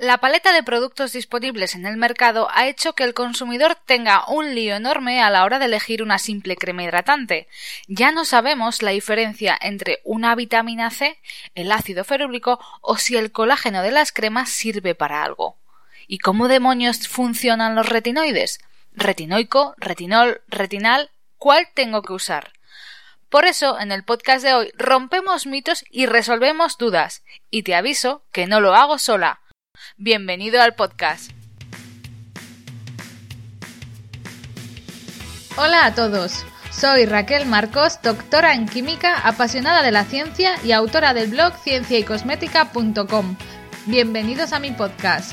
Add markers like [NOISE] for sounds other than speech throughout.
La paleta de productos disponibles en el mercado ha hecho que el consumidor tenga un lío enorme a la hora de elegir una simple crema hidratante. Ya no sabemos la diferencia entre una vitamina C, el ácido ferúlico o si el colágeno de las cremas sirve para algo. ¿Y cómo demonios funcionan los retinoides? Retinoico, retinol, retinal, ¿cuál tengo que usar? Por eso, en el podcast de hoy rompemos mitos y resolvemos dudas. Y te aviso que no lo hago sola. Bienvenido al podcast. Hola a todos. Soy Raquel Marcos, doctora en química, apasionada de la ciencia y autora del blog cienciaycosmética.com. Bienvenidos a mi podcast.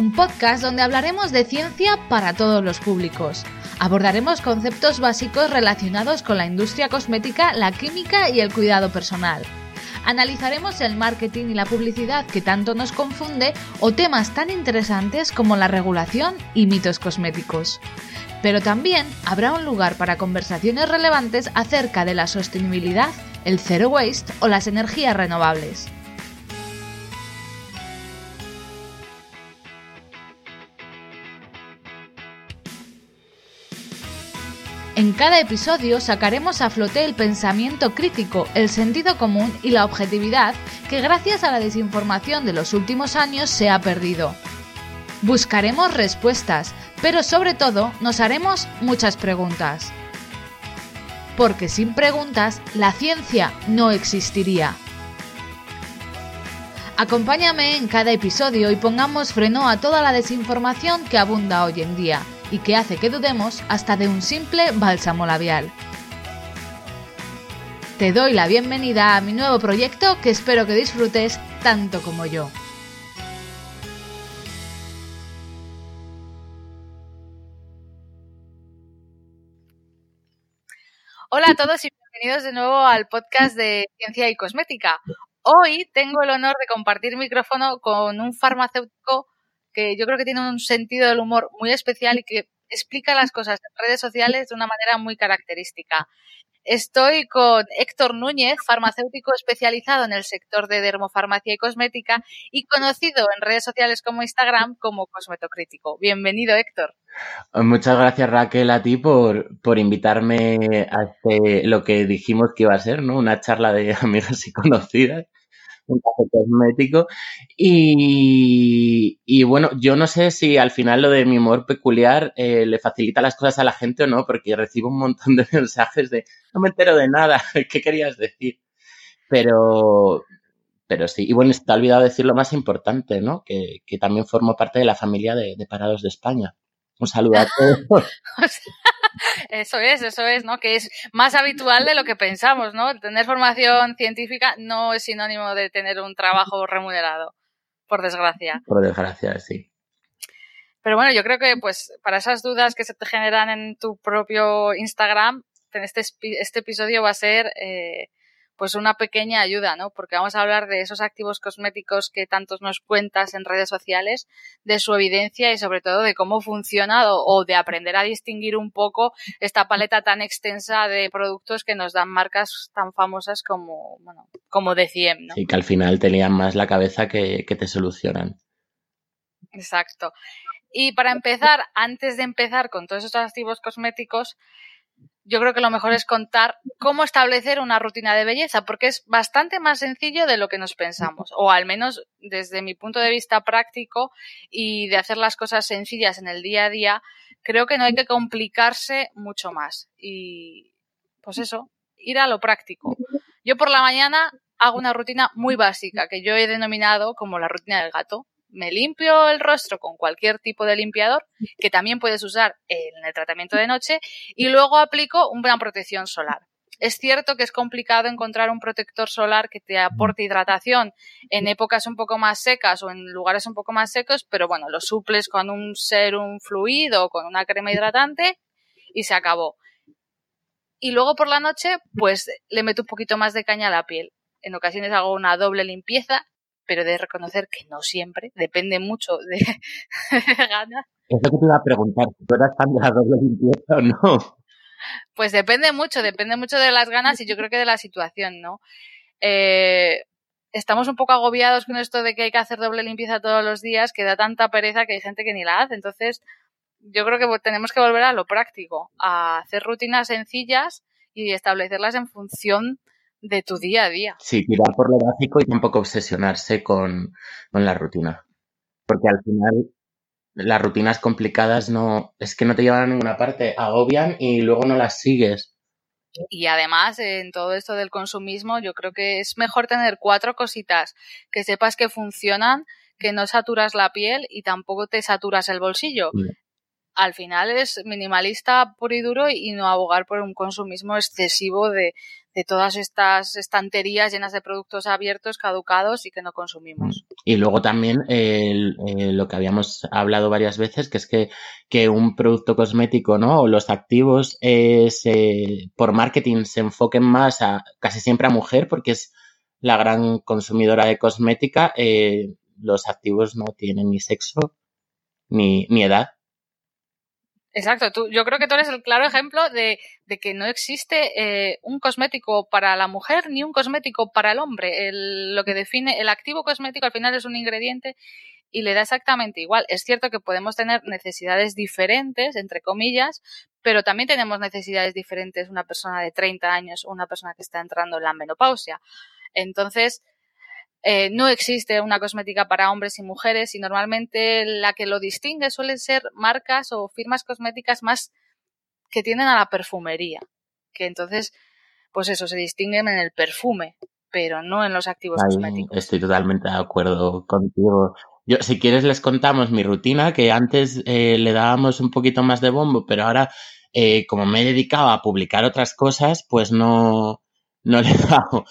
Un podcast donde hablaremos de ciencia para todos los públicos. Abordaremos conceptos básicos relacionados con la industria cosmética, la química y el cuidado personal. Analizaremos el marketing y la publicidad que tanto nos confunde o temas tan interesantes como la regulación y mitos cosméticos. Pero también habrá un lugar para conversaciones relevantes acerca de la sostenibilidad, el zero waste o las energías renovables. En cada episodio sacaremos a flote el pensamiento crítico, el sentido común y la objetividad que gracias a la desinformación de los últimos años se ha perdido. Buscaremos respuestas, pero sobre todo nos haremos muchas preguntas. Porque sin preguntas la ciencia no existiría. Acompáñame en cada episodio y pongamos freno a toda la desinformación que abunda hoy en día y que hace que dudemos hasta de un simple bálsamo labial. Te doy la bienvenida a mi nuevo proyecto que espero que disfrutes tanto como yo. Hola a todos y bienvenidos de nuevo al podcast de Ciencia y Cosmética. Hoy tengo el honor de compartir micrófono con un farmacéutico que yo creo que tiene un sentido del humor muy especial y que explica las cosas en redes sociales de una manera muy característica. Estoy con Héctor Núñez, farmacéutico especializado en el sector de dermofarmacia y cosmética y conocido en redes sociales como Instagram como Cosmetocrítico. Bienvenido, Héctor. Muchas gracias, Raquel, a ti por, por invitarme a este, lo que dijimos que iba a ser, ¿no? Una charla de [LAUGHS] amigas y conocidas un café cosmético. Y, y, bueno, yo no sé si al final lo de mi humor peculiar eh, le facilita las cosas a la gente o no, porque recibo un montón de [LAUGHS] mensajes de no me entero de nada, [LAUGHS] ¿qué querías decir? Pero, pero sí, y bueno, está olvidado decir lo más importante, ¿no? Que, que también formo parte de la familia de, de Parados de España. Un saludo a [LAUGHS] todos. Eso es, eso es, ¿no? Que es más habitual de lo que pensamos, ¿no? Tener formación científica no es sinónimo de tener un trabajo remunerado, por desgracia. Por desgracia, sí. Pero bueno, yo creo que pues para esas dudas que se te generan en tu propio Instagram, este, este episodio va a ser eh, pues una pequeña ayuda, ¿no? Porque vamos a hablar de esos activos cosméticos que tantos nos cuentas en redes sociales, de su evidencia y sobre todo de cómo funciona o, de aprender a distinguir un poco esta paleta tan extensa de productos que nos dan marcas tan famosas como, bueno, como Deciem, ¿no? Sí, que al final tenían más la cabeza que, que te solucionan. Exacto. Y para empezar, antes de empezar con todos estos activos cosméticos, yo creo que lo mejor es contar cómo establecer una rutina de belleza, porque es bastante más sencillo de lo que nos pensamos, o al menos desde mi punto de vista práctico y de hacer las cosas sencillas en el día a día, creo que no hay que complicarse mucho más. Y pues eso, ir a lo práctico. Yo por la mañana hago una rutina muy básica que yo he denominado como la rutina del gato me limpio el rostro con cualquier tipo de limpiador que también puedes usar en el tratamiento de noche y luego aplico una protección solar. Es cierto que es complicado encontrar un protector solar que te aporte hidratación en épocas un poco más secas o en lugares un poco más secos, pero bueno, lo suples con un serum fluido o con una crema hidratante y se acabó. Y luego por la noche, pues le meto un poquito más de caña a la piel. En ocasiones hago una doble limpieza pero de reconocer que no siempre, depende mucho de, [LAUGHS] ganas. Es lo que te iba a preguntar, ¿tú eras fan de la doble limpieza o no? Pues depende mucho, depende mucho de las ganas y yo creo que de la situación, ¿no? Eh, estamos un poco agobiados con esto de que hay que hacer doble limpieza todos los días, que da tanta pereza que hay gente que ni la hace. Entonces, yo creo que tenemos que volver a lo práctico, a hacer rutinas sencillas y establecerlas en función de tu día a día. Sí, tirar por lo básico y tampoco obsesionarse con, la rutina. Porque al final las rutinas complicadas no es que no te llevan a ninguna parte, agobian y luego no las sigues. Y además, en todo esto del consumismo, yo creo que es mejor tener cuatro cositas que sepas que funcionan, que no saturas la piel y tampoco te saturas el bolsillo. Al final es minimalista puro y duro y no abogar por un consumismo excesivo de, de todas estas estanterías llenas de productos abiertos, caducados y que no consumimos. Y luego también lo que habíamos hablado varias veces, que es que, que un producto cosmético, ¿no? O los activos por marketing se enfoquen más a casi siempre a mujer, porque es la gran consumidora de cosmética. Eh, los activos no tienen ni sexo ni, ni edad. Exacto, tú, yo creo que tú eres el claro ejemplo de, que no existe eh, un cosmético para la mujer ni un cosmético para el hombre. Lo que define el activo cosmético al final es un ingrediente y le da exactamente igual. Es cierto que podemos tener necesidades diferentes, entre comillas, pero también tenemos necesidades diferentes una persona de 30 años o una persona que está entrando en la menopausia. Entonces, eh, no existe una cosmética para hombres y mujeres y normalmente la que lo distingue suelen ser marcas o firmas cosméticas más que tienen a la perfumería, que entonces, pues eso, se distinguen en el perfume, pero no en los activos cosméticos. Estoy totalmente de acuerdo contigo. Yo, si quieres, les contamos mi rutina, que antes eh, le dábamos un poquito más de bombo, pero ahora, eh, como me he dedicado a publicar otras cosas, pues no, no [LAUGHS] le he dado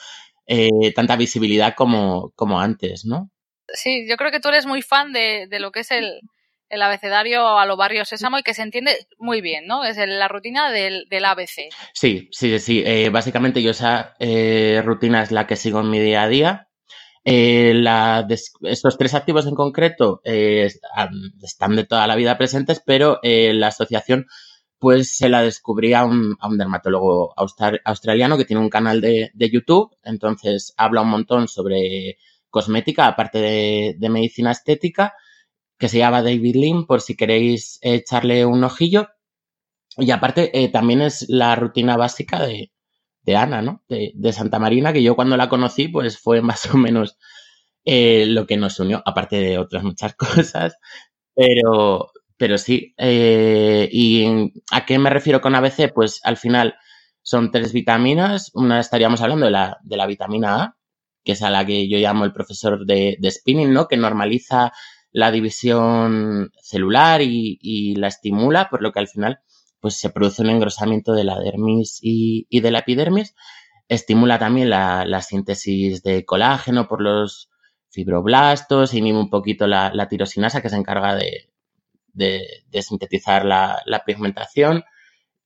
eh, tanta visibilidad como, como antes, ¿no? Sí, yo creo que tú eres muy fan de, de lo que es el, el abecedario a lo barrio sésamo y que se entiende muy bien, ¿no? Es la rutina del, del ABC. Sí, sí, sí. Eh, básicamente yo esa eh, rutina es la que sigo en mi día a día. Eh, la estos tres activos en concreto están de toda la vida presentes, pero la asociación pues se la descubrí a un, dermatólogo australiano que tiene un canal de, YouTube, entonces habla un montón sobre cosmética, aparte de, medicina estética, que se llama David Lim, por si queréis echarle un ojillo. Y aparte eh, también es la rutina básica de, Ana, ¿no? De, de, Santa Marina, que yo cuando la conocí, pues fue [LAUGHS] más o menos eh, lo que nos unió, aparte de otras muchas [LAUGHS] cosas, pero, pero sí. Eh, ¿Y a qué me refiero con ABC? Pues al final son tres vitaminas. Una estaríamos hablando de la, de la vitamina A, que es a la que yo llamo el profesor de, de spinning, ¿no? Que normaliza la división celular y, y, la estimula, por lo que al final pues se produce un engrosamiento de la dermis y, y de la epidermis. Estimula también la, la, síntesis de colágeno por los fibroblastos, inhibe un poquito la, la tirosinasa que se encarga de, de, sintetizar la, pigmentación.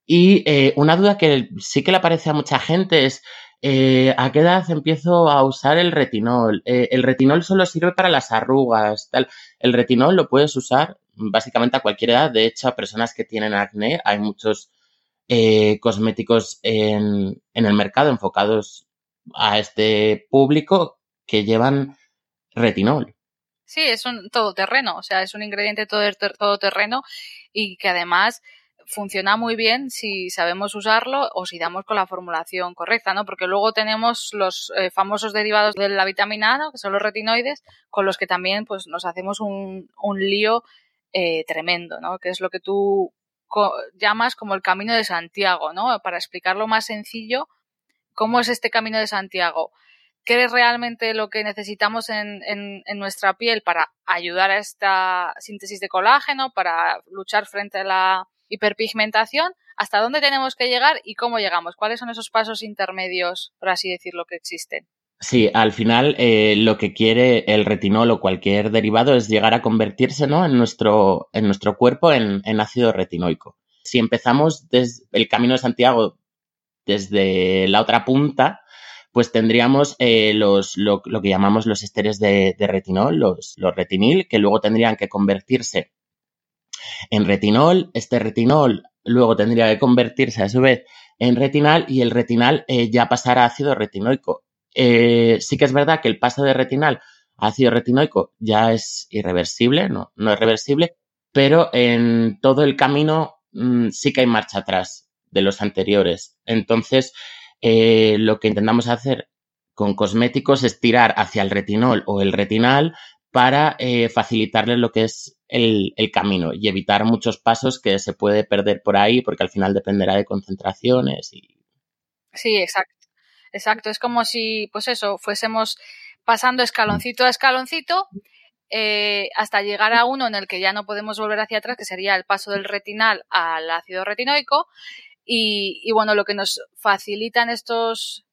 Y eh, una duda que sí que le aparece a mucha gente es eh, ¿a qué edad empiezo a usar el retinol? Eh, el retinol solo sirve para las arrugas, tal. El retinol lo puedes usar básicamente a cualquier edad. De hecho, a personas que tienen acné, hay muchos cosméticos en, en el mercado enfocados a este público que llevan retinol. Sí, es un todoterreno, o sea, es un ingrediente todoterreno y que además funciona muy bien si sabemos usarlo o si damos con la formulación correcta, ¿no? Porque luego tenemos los eh, famosos derivados de la vitamina A, que son los retinoides, con los que también pues nos hacemos un, un lío eh, tremendo, ¿no? Que es lo que tú llamas como el camino de Santiago, ¿no? Para explicarlo más sencillo, ¿cómo es este camino de Santiago? ¿Qué es realmente lo que necesitamos en, en, en, nuestra piel para ayudar a esta síntesis de colágeno, para luchar frente a la hiperpigmentación? ¿Hasta dónde tenemos que llegar y cómo llegamos? ¿Cuáles son esos pasos intermedios, por así decirlo, que existen? Sí, al final eh, lo que quiere el retinol o cualquier derivado es llegar a convertirse ¿no? en, nuestro, en nuestro cuerpo en, ácido retinoico. Si empezamos desde el camino de Santiago desde la otra punta, pues tendríamos eh, los, lo, que llamamos los esteres de, retinol, los, los, retinil, que luego tendrían que convertirse en retinol. Este retinol luego tendría que convertirse a su vez en retinal y el retinal eh, ya pasará a ácido retinoico. Eh, sí que es verdad que el paso de retinal a ácido retinoico ya es irreversible, no, no es reversible, pero en todo el camino mm, sí que hay marcha atrás de los anteriores. Entonces, eh, lo que intentamos hacer con cosméticos es tirar hacia el retinol o el retinal para eh, facilitarles lo que es el, camino y evitar muchos pasos que se puede perder por ahí porque al final dependerá de concentraciones y... Sí, exacto. Exacto, es como si, pues eso, fuésemos pasando escaloncito a escaloncito eh, hasta llegar a uno en el que ya no podemos volver hacia atrás, que sería el paso del retinal al ácido retinoico. Y, y bueno, lo que nos facilitan estos,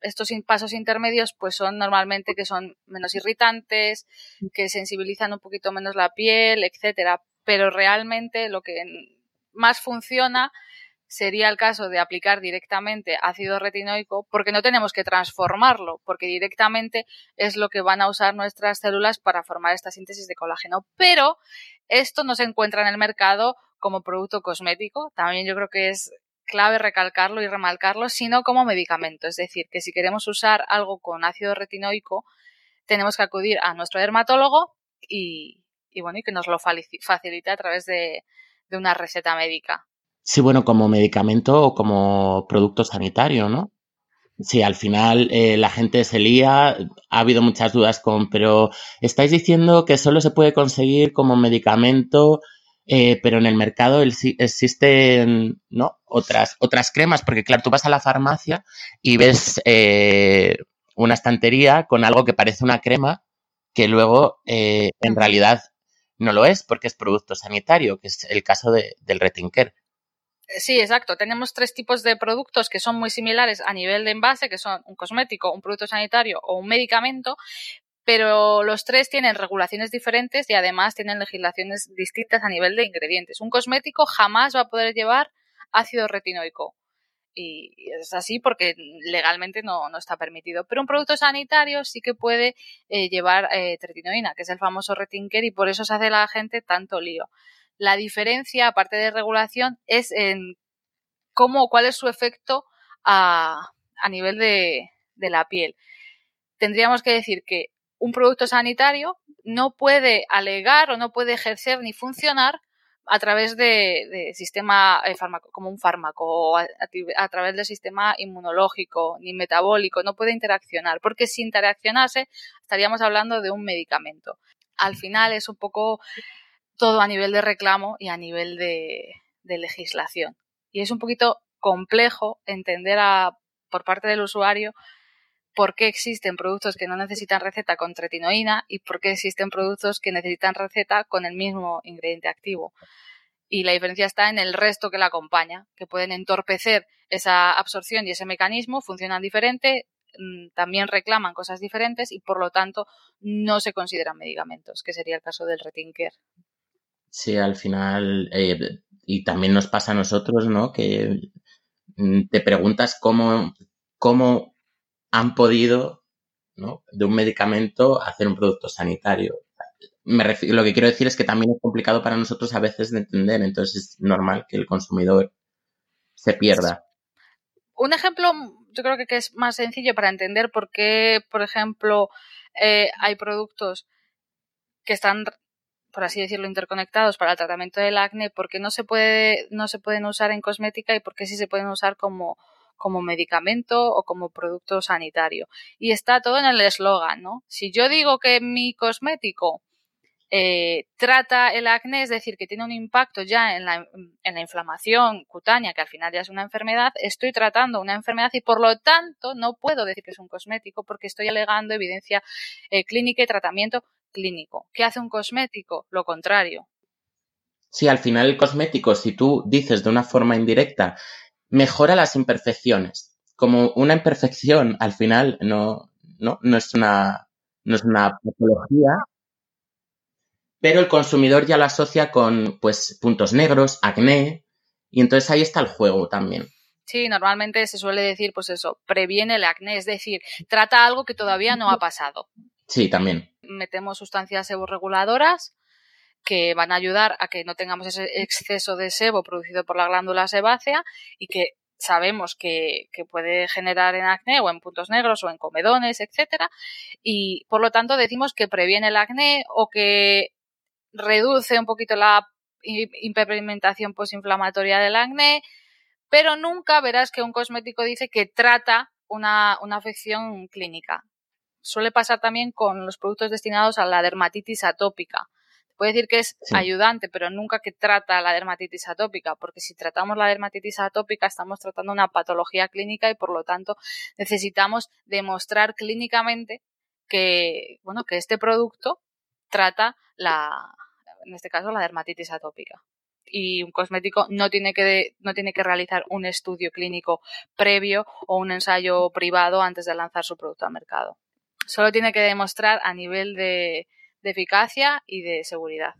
estos pasos intermedios, pues son normalmente que son menos irritantes, que sensibilizan un poquito menos la piel, etcétera. Pero realmente lo que más funciona sería el caso de aplicar directamente ácido retinoico porque no tenemos que transformarlo, porque directamente es lo que van a usar nuestras células para formar esta síntesis de colágeno. Pero esto no se encuentra en el mercado como producto cosmético, también yo creo que es clave recalcarlo y remarcarlo, sino como medicamento. Es decir, que si queremos usar algo con ácido retinoico, tenemos que acudir a nuestro dermatólogo y, bueno, y que nos lo facilite a través de una receta médica. Sí, bueno, como medicamento o como producto sanitario, ¿no? Sí, al final eh, la gente se lía, ha habido muchas dudas con, pero estáis diciendo que solo se puede conseguir como medicamento, eh, pero en el mercado existen, ¿no? Otras, otras cremas, porque claro, tú vas a la farmacia y ves eh, una estantería con algo que parece una crema, que luego en realidad no lo es, porque es producto sanitario, que es el caso de, del Retinker. Sí, exacto. Tenemos tres tipos de productos que son muy similares a nivel de envase, que son un cosmético, un producto sanitario o un medicamento, pero los tres tienen regulaciones diferentes y además tienen legislaciones distintas a nivel de ingredientes. Un cosmético jamás va a poder llevar ácido retinoico. Y es así porque legalmente no, está permitido. Pero un producto sanitario sí que puede eh, llevar eh, tretinoína, que es el famoso retinker, y por eso se hace la gente tanto lío. La diferencia, aparte de regulación, es en cómo, cuál es su efecto a, nivel de la piel. Tendríamos que decir que un producto sanitario no puede alegar o no puede ejercer ni funcionar a través de, de sistema eh, como un fármaco o a, a, través del sistema inmunológico ni metabólico, no puede interaccionar, porque si interaccionase estaríamos hablando de un medicamento. Al final es un poco todo a nivel de reclamo y a nivel de, legislación. Y es un poquito complejo entender a, por parte del usuario por qué existen productos que no necesitan receta con tretinoína y por qué existen productos que necesitan receta con el mismo ingrediente activo. Y la diferencia está en el resto que la acompaña, que pueden entorpecer esa absorción y ese mecanismo, funcionan diferente, mm, también reclaman cosas diferentes y por lo tanto no se consideran medicamentos, que sería el caso del retinker. Sí, al final, eh, y también nos pasa a nosotros, ¿no? Que mm, te preguntas cómo, cómo han podido, ¿no? De un medicamento hacer un producto sanitario. Me lo que quiero decir es que también es complicado para nosotros a veces de entender, entonces es normal que el consumidor se pierda. Un ejemplo, yo creo que es más sencillo para entender por qué, por ejemplo, eh, hay productos que están por así decirlo, interconectados para el tratamiento del acné, porque no se puede, no se pueden usar en cosmética y porque sí se pueden usar como, como medicamento o como producto sanitario. Y está todo en el eslogan, ¿no? Si yo digo que mi cosmético eh, trata el acné, es decir, que tiene un impacto ya en la, en la, inflamación cutánea, que al final ya es una enfermedad, estoy tratando una enfermedad y por lo tanto no puedo decir que es un cosmético porque estoy alegando evidencia eh, clínica y tratamiento clínico. ¿Qué hace un cosmético? Lo contrario. Sí, al final el cosmético, si tú dices de una forma indirecta, mejora las imperfecciones. Como una imperfección al final no, no, no es una, no es una patología, pero el consumidor ya lo asocia con pues puntos negros, acné, y entonces ahí está el juego también. Sí, normalmente se suele decir, pues eso, previene el acné, es decir, trata algo que todavía no ha pasado. Sí, también. Metemos sustancias seborreguladoras que van a ayudar a que no tengamos ese exceso de sebo producido por la glándula sebácea y que sabemos que, que, puede generar en acné o en puntos negros o en comedones, etcétera, y por lo tanto decimos que previene el acné o que reduce un poquito la hiperpigmentación posinflamatoria del acné, pero nunca verás que un cosmético dice que trata una, una afección clínica. Suele pasar también con los productos destinados a la dermatitis atópica. Puede decir que es ayudante, pero nunca que trata la dermatitis atópica, porque si tratamos la dermatitis atópica estamos tratando una patología clínica y por lo tanto necesitamos demostrar clínicamente que, bueno, que este producto trata la, en este caso, la dermatitis atópica. Y un cosmético no tiene que, no tiene que realizar un estudio clínico previo o un ensayo privado antes de lanzar su producto al mercado. Solo tiene que demostrar a nivel de, de eficacia y de seguridad.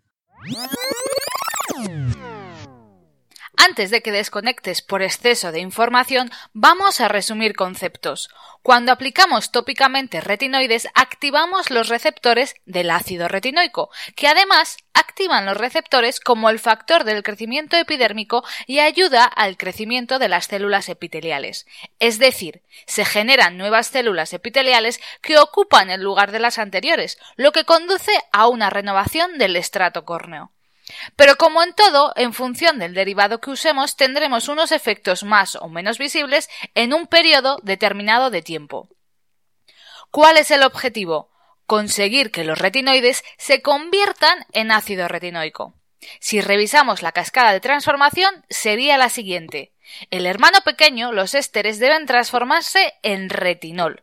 Antes de que desconectes por exceso de información, vamos a resumir conceptos. Cuando aplicamos tópicamente retinoides, activamos los receptores del ácido retinoico, que además activan los receptores como el factor del crecimiento epidérmico y ayuda al crecimiento de las células epiteliales. Es decir, se generan nuevas células epiteliales que ocupan el lugar de las anteriores, lo que conduce a una renovación del estrato córneo. Pero como en todo, en función del derivado que usemos, tendremos unos efectos más o menos visibles en un periodo determinado de tiempo. ¿Cuál es el objetivo? Conseguir que los retinoides se conviertan en ácido retinoico. Si revisamos la cascada de transformación, sería la siguiente. El hermano pequeño, los ésteres, deben transformarse en retinol,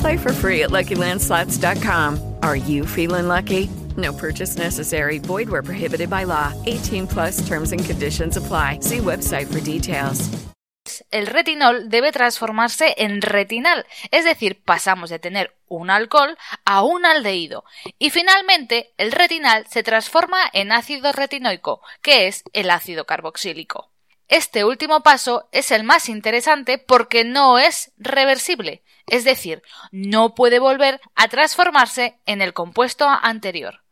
Play for free at LuckyLandSlots.com. Are you feeling lucky? No purchase necessary. Void where prohibited by law. 18 plus terms and conditions apply. See website for details. El retinol debe transformarse en retinal, es decir, pasamos de tener un alcohol a un aldehído. Y finalmente, el retinal se transforma en ácido retinoico, que es el ácido carboxílico. Este último paso es el más interesante porque no es reversible, es decir, no puede volver a transformarse en el compuesto anterior.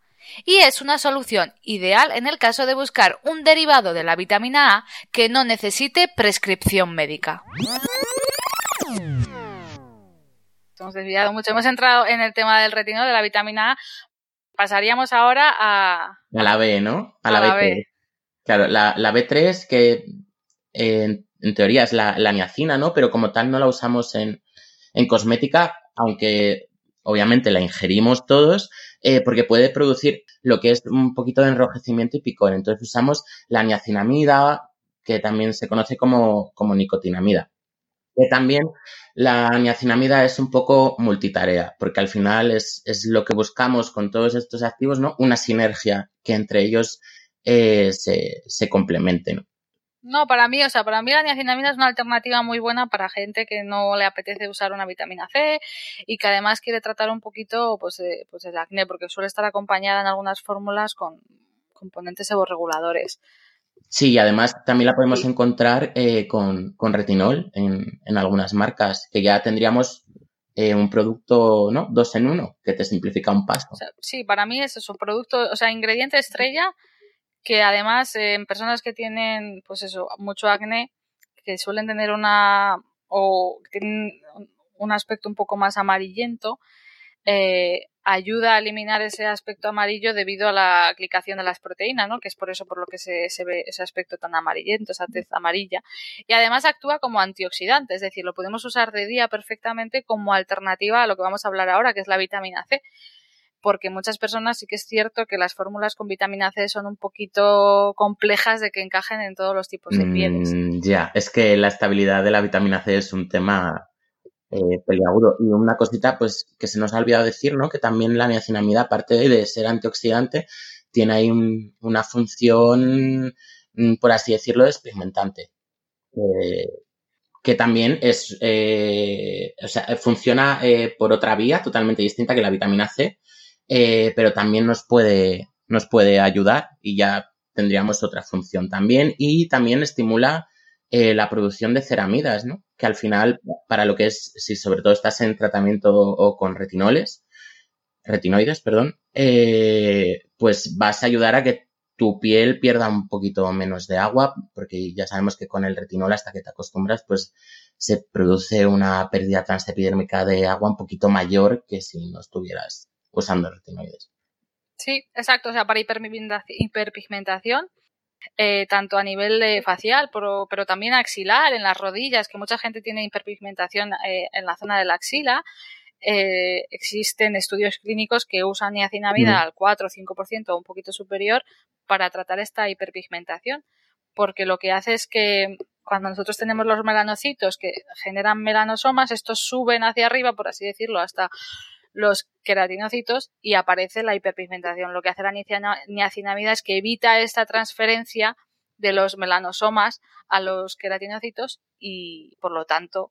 Y es una solución ideal en el caso de buscar un derivado de la vitamina A que no necesite prescripción médica. Hemos desviado mucho, hemos entrado en el tema del retinol de la vitamina A. Pasaríamos ahora a... A la B, ¿no? A, la, B3. Claro, la, la B3 que en, teoría es la, niacina, ¿no? Pero como tal no la usamos en, cosmética, aunque obviamente la ingerimos todos, eh, porque puede producir lo que es un poquito de enrojecimiento y picor. Entonces usamos la niacinamida, que también se conoce como, como nicotinamida. Que también la niacinamida es un poco multitarea, porque al final es, es lo que buscamos con todos estos activos, ¿no? Una sinergia que entre ellos eh, se, se complementen. No, para mí, o sea, para mí la niacinamida es una alternativa muy buena para gente que no le apetece usar una vitamina C y que además quiere tratar un poquito pues, pues el acné, porque suele estar acompañada en algunas fórmulas con componentes seborreguladores. Sí, y además también la podemos encontrar eh, con, con, retinol en, en, algunas marcas, que ya tendríamos eh, un producto, ¿no? Dos en uno, que te simplifica un paso. sí, para mí es eso, producto, o sea, ingrediente estrella que además eh, en personas que tienen, pues eso, mucho acné, que suelen tener una o tienen un aspecto un poco más amarillento, eh, ayuda a eliminar ese aspecto amarillo debido a la aplicación de las proteínas, ¿no? que es por eso por lo que se, se, ve ese aspecto tan amarillento, esa tez amarilla. Y además actúa como antioxidante, es decir, lo podemos usar de día perfectamente como alternativa a lo que vamos a hablar ahora, que es la vitamina C porque muchas personas sí que es cierto que las fórmulas con vitamina C son un poquito complejas de que encajen en todos los tipos de pieles. Mm, ya, es que la estabilidad de la vitamina C es un tema eh, peliagudo. Y una cosita, pues, que se nos ha olvidado decir, ¿no? Que también la niacinamida, aparte de ser antioxidante, tiene ahí una función, mm, por así decirlo, despigmentante. Eh, que también es, eh, o sea, funciona eh, por otra vía totalmente distinta que la vitamina C, eh, pero también nos puede, nos puede ayudar y ya tendríamos otra función también y también estimula eh, la producción de ceramidas, ¿no? Que al final, para lo que es, si sobre todo estás en tratamiento o con retinoles, retinoides, perdón, eh, pues vas a ayudar a que tu piel pierda un poquito menos de agua, porque ya sabemos que con el retinol hasta que te acostumbras, pues se produce una pérdida transepidérmica de agua un poquito mayor que si no estuvieras usando retinoides. Sí, exacto. O sea, para hiperpigmentación, eh, tanto a nivel eh, facial, pero, pero, también axilar, en las rodillas, que mucha gente tiene hiperpigmentación eh, en la zona de la axila. Eh, existen estudios clínicos que usan niacinamida mm. al 4 o 5% o un poquito superior para tratar esta hiperpigmentación, porque lo que hace es que cuando nosotros tenemos los melanocitos que generan melanosomas, estos suben hacia arriba, por así decirlo, hasta los queratinocitos y aparece la hiperpigmentación. Lo que hace la niacinamida es que evita esta transferencia de los melanosomas a los queratinocitos y por lo tanto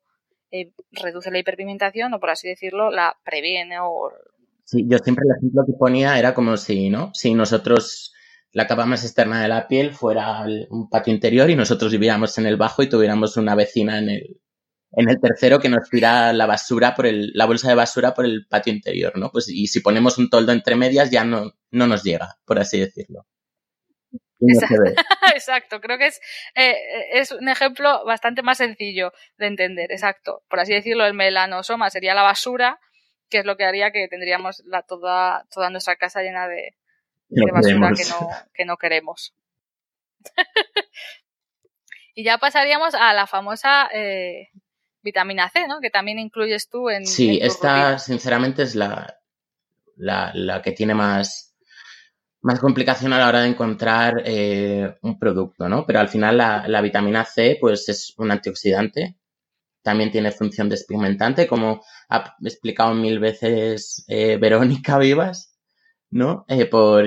eh, reduce la hiperpigmentación o por así decirlo la previene o Sí, yo siempre el ejemplo que ponía era como si, ¿no? Si nosotros la capa más externa de la piel fuera un patio interior y nosotros viviéramos en el bajo y tuviéramos una vecina en el, en el tercero que nos tira la basura por el, la bolsa de basura por el patio interior, ¿no? Pues y si ponemos un toldo entre medias ya no, no nos llega, por así decirlo. [LAUGHS] exacto, creo que es, eh, es un ejemplo bastante más sencillo de entender, exacto. Por así decirlo, el melanosoma sería la basura, que es lo que haría que tendríamos la, toda, toda nuestra casa llena de, basura que no, que no queremos. [LAUGHS] y ya pasaríamos a la famosa eh, vitamina C, ¿no? Que también incluyes tú en. Sí, esta sinceramente es la, la, la, que tiene más, más complicación a la hora de encontrar eh, un producto, ¿no? Pero al final la, la, vitamina C, pues es un antioxidante. También tiene función despigmentante, como ha explicado mil veces eh, [LAUGHS] Verónica Vivas, ¿no? Eh, por,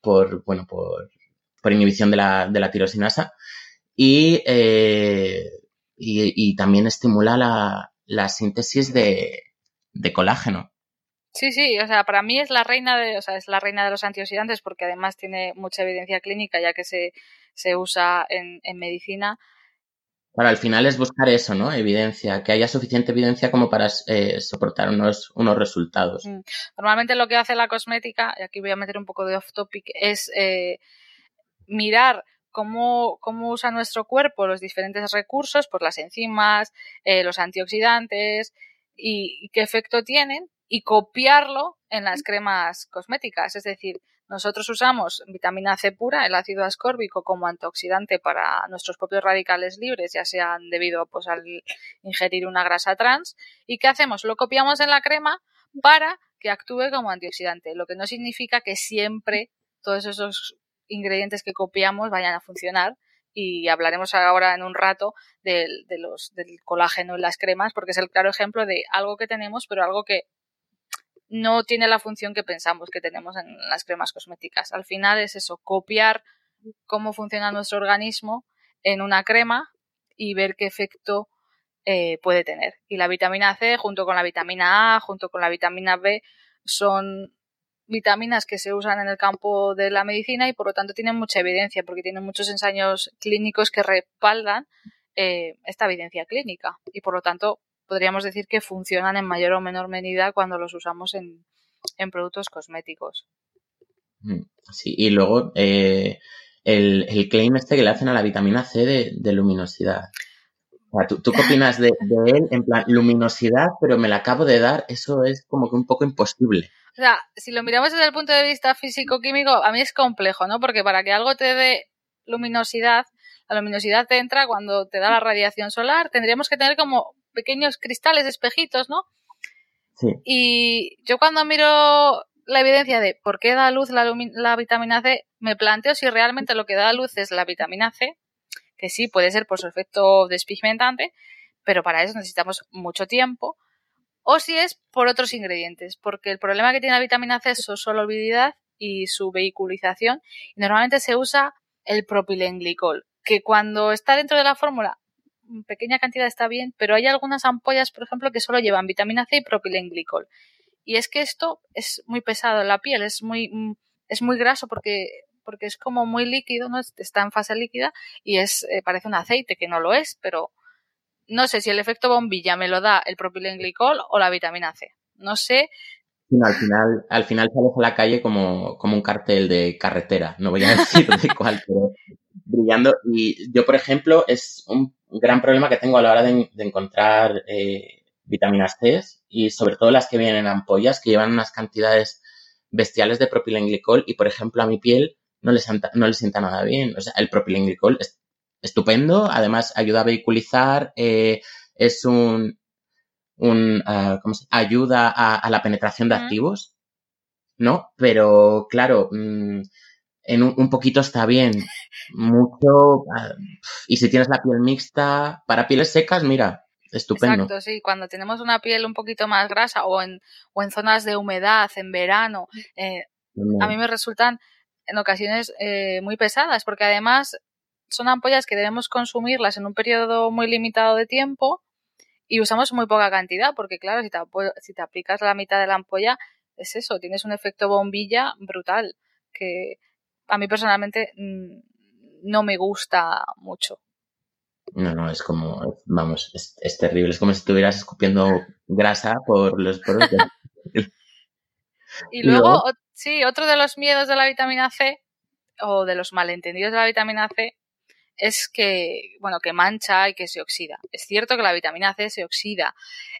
por, bueno, por, por inhibición de la, de la tirosinasa. Y eh, y, también estimula la, la síntesis de, de, colágeno. Sí, sí, o sea, para mí es la reina de, o sea, es la reina de los antioxidantes porque además tiene mucha evidencia clínica ya que se, se usa en, en medicina. Para al final es buscar eso, ¿no? Evidencia, que haya suficiente evidencia como para eh, soportar unos, unos resultados. Mm. Normalmente lo que hace la cosmética, y aquí voy a meter un poco de off topic, es eh, mirar cómo, cómo usa nuestro cuerpo los diferentes recursos, pues las enzimas, eh, los antioxidantes y, qué efecto tienen y copiarlo en las cremas cosméticas. Es decir, nosotros usamos vitamina C pura, el ácido ascórbico, como antioxidante para nuestros propios radicales libres, ya sean debido pues, al ingerir una grasa trans. ¿Y qué hacemos? Lo copiamos en la crema para que actúe como antioxidante, lo que no significa que siempre todos esos ingredientes que copiamos vayan a funcionar y hablaremos ahora en un rato del, de los, del colágeno en las cremas, porque es el claro ejemplo de algo que tenemos, pero algo que no tiene la función que pensamos que tenemos en las cremas cosméticas. Al final es eso, copiar cómo funciona nuestro organismo en una crema y ver qué efecto eh, puede tener. Y la vitamina C, junto con la vitamina A, junto con la vitamina B, son vitaminas que se usan en el campo de la medicina y por lo tanto tienen mucha evidencia porque tienen muchos ensayos clínicos que respaldan eh, esta evidencia clínica y por lo tanto podríamos decir que funcionan en mayor o menor medida cuando los usamos en, en productos cosméticos. Mm, sí, y luego eh, el, el, claim este que le hacen a la vitamina C de, de luminosidad. ¿Tú, ¿tú, qué opinas de, de, él? En plan, luminosidad, pero me la acabo de dar, eso es como que un poco imposible. O sea, si lo miramos desde el punto de vista físico-químico, a mí es complejo, ¿no? Porque para que algo te dé luminosidad, la luminosidad te entra cuando te da la radiación solar, tendríamos que tener como pequeños cristales, espejitos, ¿no? Sí. Y yo cuando miro la evidencia de por qué da luz la, la, vitamina C, me planteo si realmente lo que da luz es la vitamina C, que sí puede ser por su efecto despigmentante, pero para eso necesitamos mucho tiempo, o si es por otros ingredientes, porque el problema que tiene la vitamina C es su solubilidad y su vehiculización, y normalmente se usa el propilenglicol, que cuando está dentro de la fórmula, en pequeña cantidad está bien, pero hay algunas ampollas, por ejemplo, que solo llevan vitamina C y propilenglicol. Y es que esto es muy pesado en la piel, es muy, es muy graso porque, porque es como muy líquido, ¿no? Está en fase líquida y es, eh, parece un aceite, que no lo es, pero no sé si el efecto bombilla me lo da el propilenglicol o la vitamina C. No sé. No, al final, al final sales a la calle como, como un cartel de carretera. No voy a decir de [LAUGHS] cuál, pero brillando. Y yo, por ejemplo, es un gran problema que tengo a la hora de, de encontrar eh, vitaminas C y sobre todo las que vienen en ampollas que llevan unas cantidades bestiales de propilenglicol y, por ejemplo, a mi piel no le, sienta, no le sienta nada bien. O sea, el propilenglicol es estupendo, además ayuda a vehiculizar, eh, es un, un uh, ¿cómo se ayuda a, a, la penetración de activos, ¿no? Pero claro, mmm, en un, un, poquito está bien, mucho, uh, y si tienes la piel mixta, para pieles secas, mira, estupendo. Exacto, sí, cuando tenemos una piel un poquito más grasa o en, o en zonas de humedad, en verano, eh, a mí me resultan en ocasiones eh, muy pesadas, porque además son ampollas que debemos consumirlas en un periodo muy limitado de tiempo y usamos muy poca cantidad, porque claro, si te, si te aplicas la mitad de la ampolla, es eso, tienes un efecto bombilla brutal, que a mí personalmente no me gusta mucho. No, no, es como, vamos, es, es terrible, es como si estuvieras escupiendo grasa por los poros. [LAUGHS] y luego, luego, sí, otro de los miedos de la vitamina C, o de los malentendidos de la vitamina C, es que, bueno, que mancha y que se oxida. Es cierto que la vitamina C se oxida,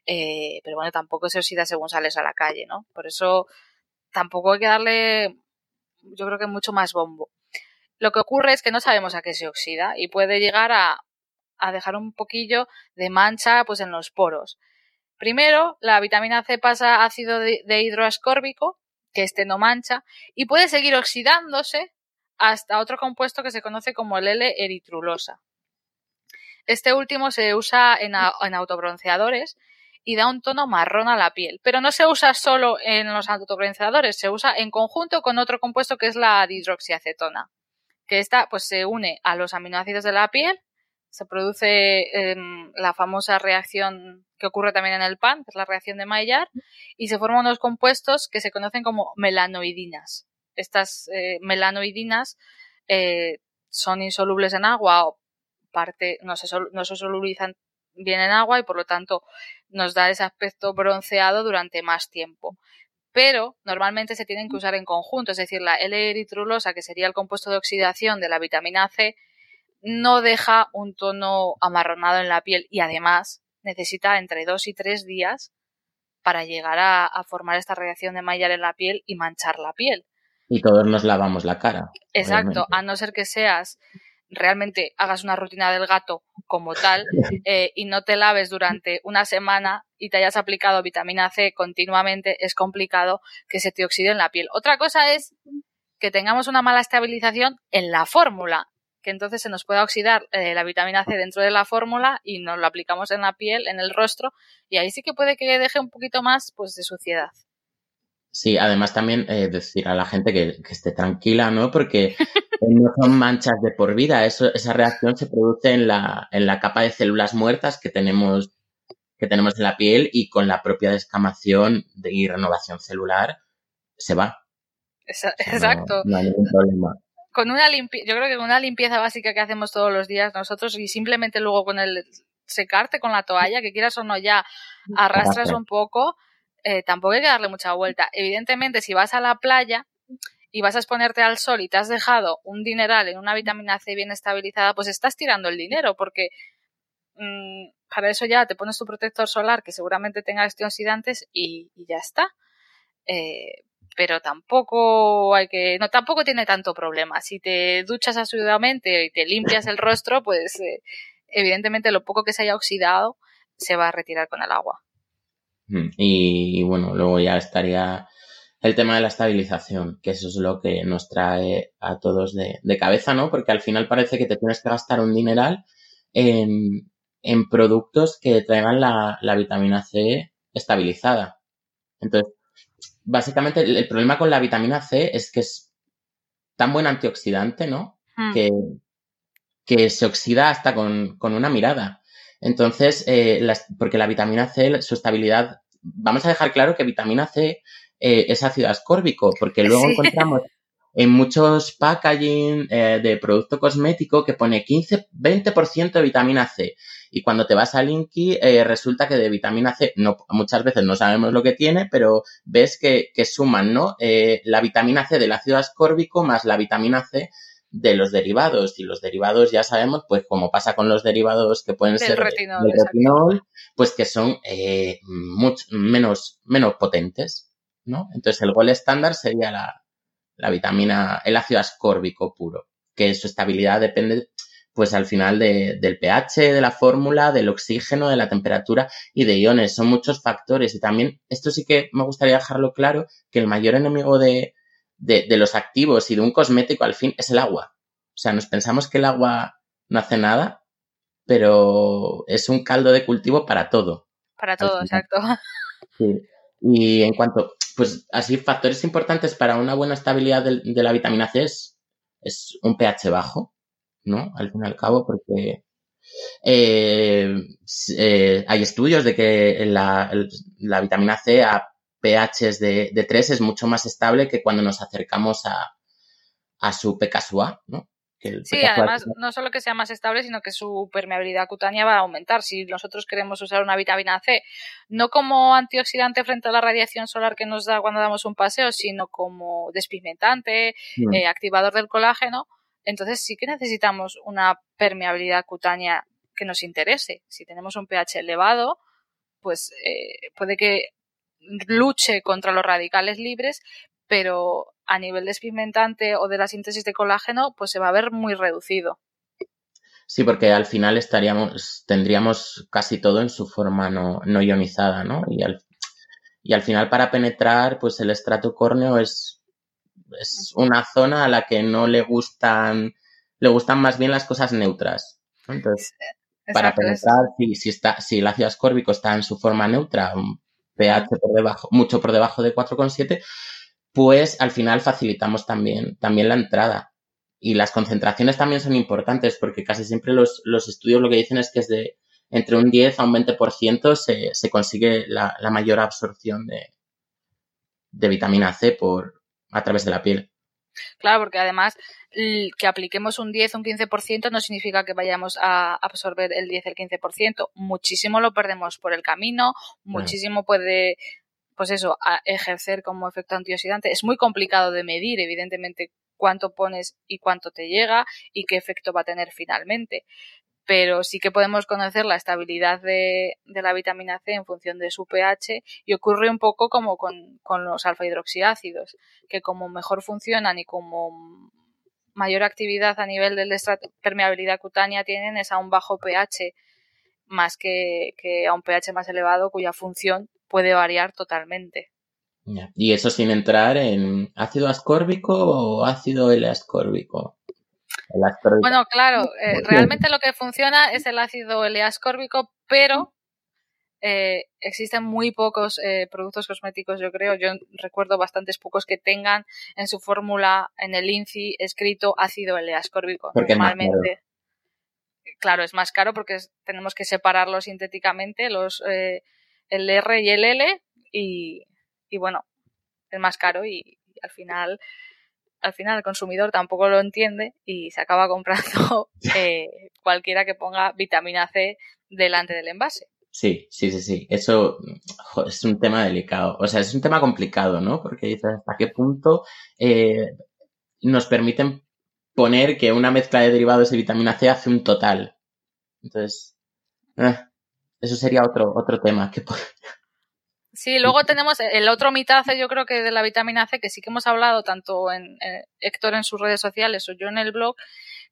eh, pero bueno, tampoco se oxida según sales a la calle, ¿no? Por eso tampoco hay que darle, yo creo que mucho más bombo. Lo que ocurre es que no sabemos a qué se oxida y puede llegar a, dejar un poquillo de mancha pues en los poros. Primero, la vitamina C pasa ácido de hidroascórbico, que este no mancha, y puede seguir oxidándose hasta otro compuesto que se conoce como el L-eritrulosa. Este último se usa en, en, autobronceadores y da un tono marrón a la piel, pero no se usa solo en los autobronceadores, se usa en conjunto con otro compuesto que es la dihidroxiacetona, que esta pues se une a los aminoácidos de la piel, se produce la famosa reacción que ocurre también en el pan, que es la reacción de Maillard, y se forman unos compuestos que se conocen como melanoidinas estas eh, melanoidinas eh, son insolubles en agua o parte, no se, no se solubilizan bien en agua y por lo tanto nos da ese aspecto bronceado durante más tiempo. Pero normalmente se tienen que usar en conjunto, es decir, la L-eritrulosa, que sería el compuesto de oxidación de la vitamina C, no deja un tono amarronado en la piel y además necesita entre dos y tres días para llegar a, a formar esta reacción de Maillard en la piel y manchar la piel. Y todos nos lavamos la cara. Exacto, obviamente. a no ser que seas realmente hagas una rutina del gato como tal [LAUGHS] eh, y no te laves durante una semana y te hayas aplicado vitamina C continuamente, es complicado que se te oxide en la piel. Otra cosa es que tengamos una mala estabilización en la fórmula, que entonces se nos pueda oxidar eh, la vitamina C dentro de la fórmula y nos lo aplicamos en la piel, en el rostro, y ahí sí que puede que deje un poquito más pues de suciedad. Sí, además también eh, decir a la gente que, esté tranquila, ¿no? Porque [LAUGHS] no son manchas de por vida, Eso, esa reacción se produce en la, en la capa de células muertas que tenemos, que tenemos en la piel y con la propia descamación y renovación celular se va. exacto. No, hay ningún problema. Con una yo creo que con una limpieza básica que hacemos todos los días nosotros y simplemente luego con el secarte con la toalla, que quieras o no ya arrastras un poco, eh, tampoco hay que darle mucha vuelta. Evidentemente, si vas a la playa y vas a exponerte al sol y te has dejado un dineral en una vitamina C bien estabilizada, pues estás tirando el dinero porque mm, para eso ya te pones tu protector solar que seguramente tenga antioxidantes y, y ya está. Eh, pero tampoco hay que, no, tampoco tiene tanto problema. Si te duchas asiduamente y te limpias el rostro, pues eh, evidentemente lo poco que se haya oxidado se va a retirar con el agua. Mm, y, bueno, luego ya estaría el tema de la estabilización, que eso es lo que nos trae a todos de, cabeza, ¿no? Porque al final parece que te tienes que gastar un dineral en, en productos que traigan la, vitamina C estabilizada. Entonces, básicamente el, problema con la vitamina C es que es tan buen antioxidante, ¿no? Mm. Que, que se oxida hasta con, con una mirada. Entonces, eh, porque la vitamina C, su estabilidad, vamos a dejar claro que vitamina C eh, es ácido ascórbico, porque luego encontramos en muchos packaging eh, de producto cosmético que pone 15, 20% de vitamina C. Y cuando te vas a Linky, resulta que de vitamina C, no, muchas veces no sabemos lo que tiene, pero ves que, que suman, ¿no? la vitamina C del ácido ascórbico más la vitamina C de los derivados. Y los derivados ya sabemos, pues como pasa con los derivados que pueden ser retinol, del retinol, pues que son eh, menos, menos potentes, ¿no? Entonces el gol estándar sería la, la vitamina, el ácido ascórbico puro, que su estabilidad depende pues al final de, del pH, de la fórmula, del oxígeno, de la temperatura y de iones. Son muchos factores y también esto sí que me gustaría dejarlo claro, que el mayor enemigo de, de, de, los activos y de un cosmético al fin es el agua. O sea, nos pensamos que el agua no hace nada, pero es un caldo de cultivo para todo. Para todo, exacto. [LAUGHS] Sí. Y en cuanto, pues así, factores importantes para una buena estabilidad de, de la vitamina C es, es, un pH bajo, ¿no? Al fin y al cabo, porque eh, eh, hay estudios de que la, la vitamina C a pHs de, de 3 es mucho más estable que cuando nos acercamos a, a su PKSUA, ¿no? sí, además no solo que sea más estable, sino que su permeabilidad cutánea va a aumentar. Si nosotros queremos usar una vitamina C, no como antioxidante frente a la radiación solar que nos da cuando damos un paseo, sino como despigmentante, mm. eh, activador del colágeno, entonces sí que necesitamos una permeabilidad cutánea que nos interese. Si tenemos un pH elevado, pues eh, puede que luche contra los radicales libres, pero a nivel despigmentante o de la síntesis de colágeno, pues se va a ver muy reducido. Sí, porque al final estaríamos, tendríamos casi todo en su forma no, ionizada, ¿no? Y al, y al final para penetrar, pues el estrato córneo es, es una zona a la que no le gustan, le gustan más bien las cosas neutras. Entonces, para penetrar, si, si, está, si el ácido ascórbico está en su forma neutra, un pH por debajo, mucho por debajo de 4,7, pues al final facilitamos también, también la entrada. Y las concentraciones también son importantes porque casi siempre los, los estudios lo que dicen es que es de entre un 10 a un 20% se, se consigue la, la, mayor absorción de, de vitamina C por, a través de la piel. Claro, porque además que apliquemos un 10 o un 15% no significa que vayamos a absorber el 10 o el 15%. Muchísimo lo perdemos por el camino, muchísimo puede pues eso, a ejercer como efecto antioxidante. Es muy complicado de medir, evidentemente, cuánto pones y cuánto te llega y qué efecto va a tener finalmente. Pero sí que podemos conocer la estabilidad de, de la vitamina C en función de su pH y ocurre un poco como con, con los alfa hidroxiácidos, que como mejor funcionan y como mayor actividad a nivel de permeabilidad cutánea tienen es a un bajo pH más que, que a un pH más elevado cuya función puede variar totalmente. Y eso sin entrar en ácido ascórbico o ácido L-ascórbico. El ascórbico. Bueno, claro, eh, [LAUGHS] realmente lo que funciona es el ácido L-ascórbico, pero eh, existen muy pocos eh, productos cosméticos, yo creo. Yo recuerdo bastantes pocos que tengan en su fórmula, en el INCI, escrito ácido L-ascórbico. Normalmente, claro, es más caro porque tenemos que separarlos sintéticamente, los eh, el R y el L, y, y bueno, es más caro y, y al final al final el consumidor tampoco lo entiende y se acaba [LAUGHS] comprando eh, cualquiera que ponga vitamina C delante del envase. Sí, sí, sí, sí. Eso jo, es un tema delicado. O sea, es un tema complicado, ¿no? Porque dices hasta qué punto eh, nos permiten poner que una mezcla de derivados de vitamina C hace un total. Entonces, eh, eso sería otro, otro tema. Que, Sí, luego tenemos el otro mitad, yo creo que de la vitamina C, que sí que hemos hablado tanto en eh, Héctor en sus redes sociales o yo en el blog,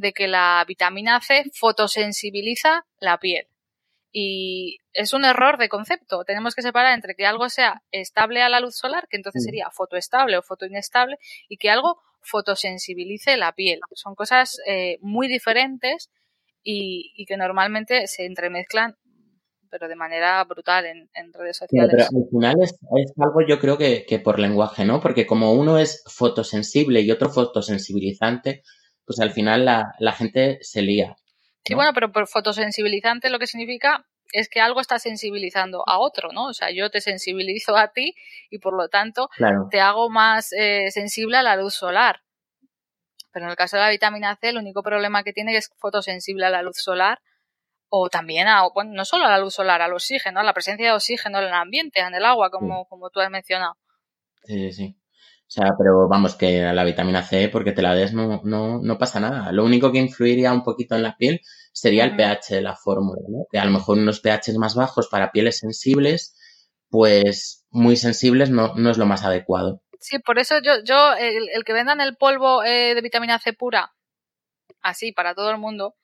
de que la vitamina C fotosensibiliza la piel. Y es un error de concepto. Tenemos que separar entre que algo sea estable a la luz solar, que entonces Mm. sería fotoestable o fotoinestable, y que algo fotosensibilice la piel. Son cosas eh, muy diferentes y, y que normalmente se entremezclan, pero de manera brutal en, en redes sociales. pero al final es, es algo yo creo que, que por lenguaje, ¿no? Porque como uno es fotosensible y otro fotosensibilizante, pues al final la, la gente se lía. Sí, ¿no? bueno, pero por fotosensibilizante lo que significa es que algo está sensibilizando a otro, ¿no? O sea, yo te sensibilizo a ti y por lo tanto Claro. te hago más eh, sensible a la luz solar. Pero en el caso de la vitamina C, el único problema que tiene es fotosensible a la luz solar o también a, bueno, no solo a la luz solar, al oxígeno, a la presencia de oxígeno en el ambiente, en el agua, como, como tú has mencionado. Sí, sí, sí. O sea, pero vamos, que la vitamina C, porque te la des, no, no, no pasa nada. Lo único que influiría un poquito en la piel sería el pH de la fórmula, ¿no? Que a lo mejor unos pHs más bajos para pieles sensibles, pues muy sensibles no, no es lo más adecuado. Sí, por eso yo, yo el, el que vendan el polvo eh, de vitamina C pura, así, para todo el mundo,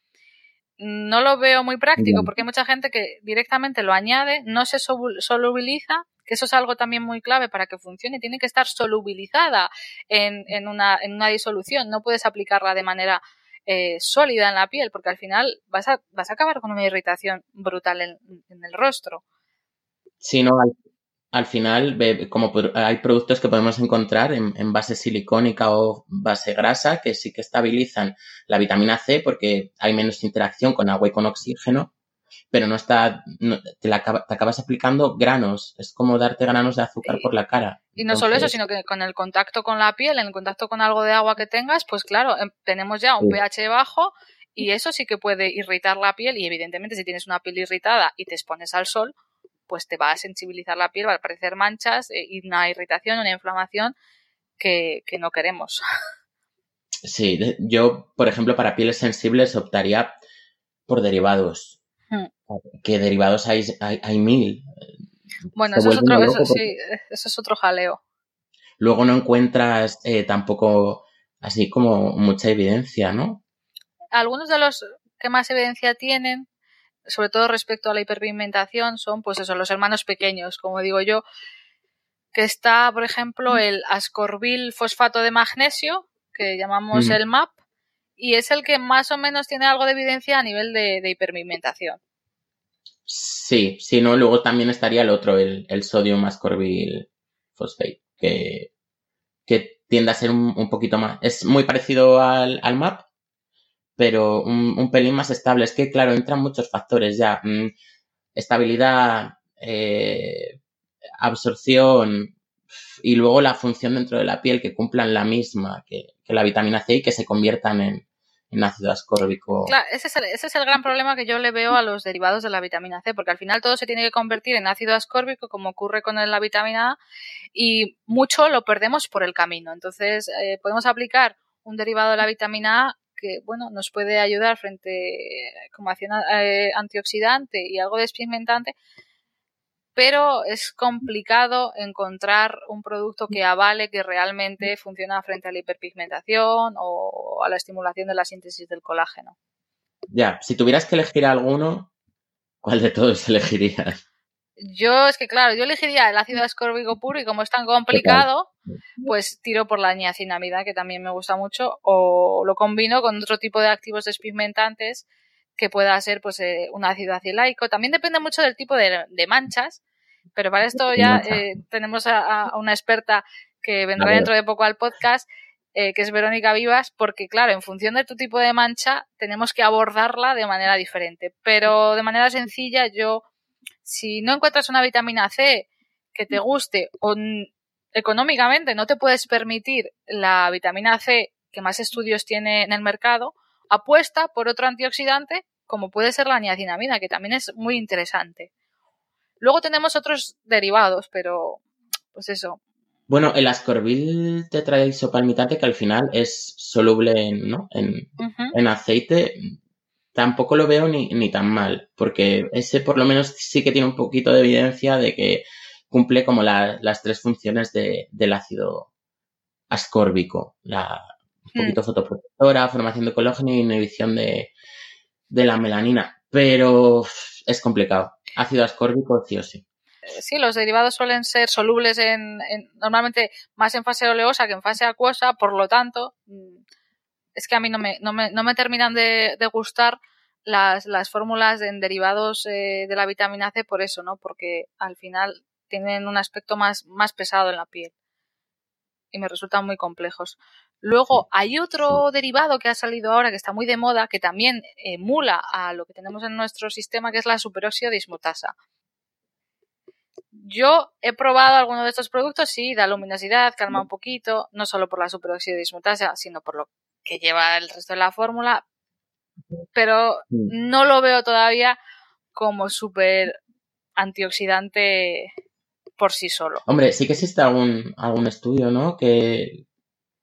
no lo veo muy práctico, porque hay mucha gente que directamente lo añade, no se solubiliza, que eso es algo también muy clave para que funcione, tiene que estar solubilizada en, en, una, en una disolución, no puedes aplicarla de manera eh, sólida en la piel, porque al final vas a, vas a acabar con una irritación brutal en, en el rostro. Si no, al, al final, como hay productos que podemos encontrar en, en base silicónica o base grasa que sí que estabilizan la vitamina C porque hay menos interacción con agua y con oxígeno, pero no está, no- te, la acaba- te acabas aplicando granos. Es como darte granos de azúcar Y- por la cara. Y no solo eso, sino que con el contacto con la piel, en el contacto con algo de agua que tengas, pues claro, em- tenemos ya un Sí. pH bajo y eso sí que puede irritar la piel y evidentemente si tienes una piel irritada y te expones al sol, pues te va a sensibilizar la piel, va a aparecer manchas eh, y una irritación, una inflamación que, que no queremos. [LAUGHS] Sí, yo, por ejemplo, para pieles sensibles optaría por derivados. Hmm. Que derivados hay, hay, hay mil. Bueno, eso es otro, eso sí, eso es otro jaleo. Luego no encuentras eh, tampoco así como mucha evidencia, ¿no? Algunos de los que más evidencia tienen, sobre todo respecto a la hiperpigmentación, son pues eso, los hermanos pequeños, como digo yo, que está, por ejemplo, el ascorbil fosfato de magnesio, que llamamos Mm. el MAP, y es el que más o menos tiene algo de evidencia a nivel de, de hiperpigmentación. Sí, sí, no, luego también estaría el otro, el, el sodium ascorbyl phosphate, que, que tiende a ser un, un poquito más. Es muy parecido al, al MAP, pero un, un, pelín más estable. Es que, claro, entran muchos factores ya. Mm, estabilidad, eh, absorción y luego la función dentro de la piel que cumplan la misma que, que la vitamina C y que se conviertan en, ácido ascórbico. Claro, ese es, el, ese es el gran problema que yo le veo a los derivados de la vitamina C, porque al final todo se tiene que convertir en ácido ascórbico, como ocurre con la vitamina A, y mucho lo perdemos por el camino. Entonces, eh, podemos aplicar un derivado de la vitamina A que, bueno, nos puede ayudar frente como acción eh, antioxidante y algo despigmentante, pero es complicado encontrar un producto que avale que realmente funciona frente a la hiperpigmentación o a la estimulación de la síntesis del colágeno. Ya, si tuvieras que elegir alguno, ¿cuál de todos [LAUGHS] elegirías? Yo es que claro, yo elegiría el ácido ascórbico puro y como es tan complicado, pues tiro por la niacinamida que también me gusta mucho o lo combino con otro tipo de activos despigmentantes que pueda ser pues eh, un ácido acilaico. También depende mucho del tipo de, de manchas, pero para esto ya eh, tenemos a, a, una experta que vendrá dentro de poco al podcast, eh, que es Verónica Vivas, porque claro, en función de tu tipo de mancha tenemos que abordarla de manera diferente. Pero de manera sencilla, yo, si no encuentras una vitamina C que te guste o económicamente no te puedes permitir la vitamina C que más estudios tiene en el mercado, apuesta por otro antioxidante como puede ser la niacinamida, que también es muy interesante. Luego tenemos otros derivados, pero pues eso. Bueno, el ascorbil tetraisopalmitante, que al final es soluble en, ¿no? en, uh -huh. en aceite, tampoco lo veo ni, ni, tan mal, porque ese por lo menos sí que tiene un poquito de evidencia de que cumple como la, las tres funciones de, del ácido ascórbico. La, un poquito mm. fotoprotectora, formación de colágeno y inhibición de, de la melanina. Pero es complicado. Ácido ascórbico, sí o sí. Sí, los derivados suelen ser solubles en, en, normalmente más en fase oleosa que en fase acuosa, por lo tanto, mm, es que a mí no me, no me, no me terminan de, de gustar las, las fórmulas en derivados eh, de la vitamina C por eso, ¿no? Porque al final tienen un aspecto más, más pesado en la piel y me resultan muy complejos. Luego hay otro derivado que ha salido ahora que está muy de moda que también emula a lo que tenemos en nuestro sistema que es la superóxido dismutasa. Yo he probado algunos de estos productos, sí, da luminosidad, calma un poquito, no solo por la superóxido dismutasa, sino por lo que lleva el resto de la fórmula, pero no lo veo todavía como súper antioxidante por sí solo. Hombre, sí que existe algún, algún estudio, ¿no? Que,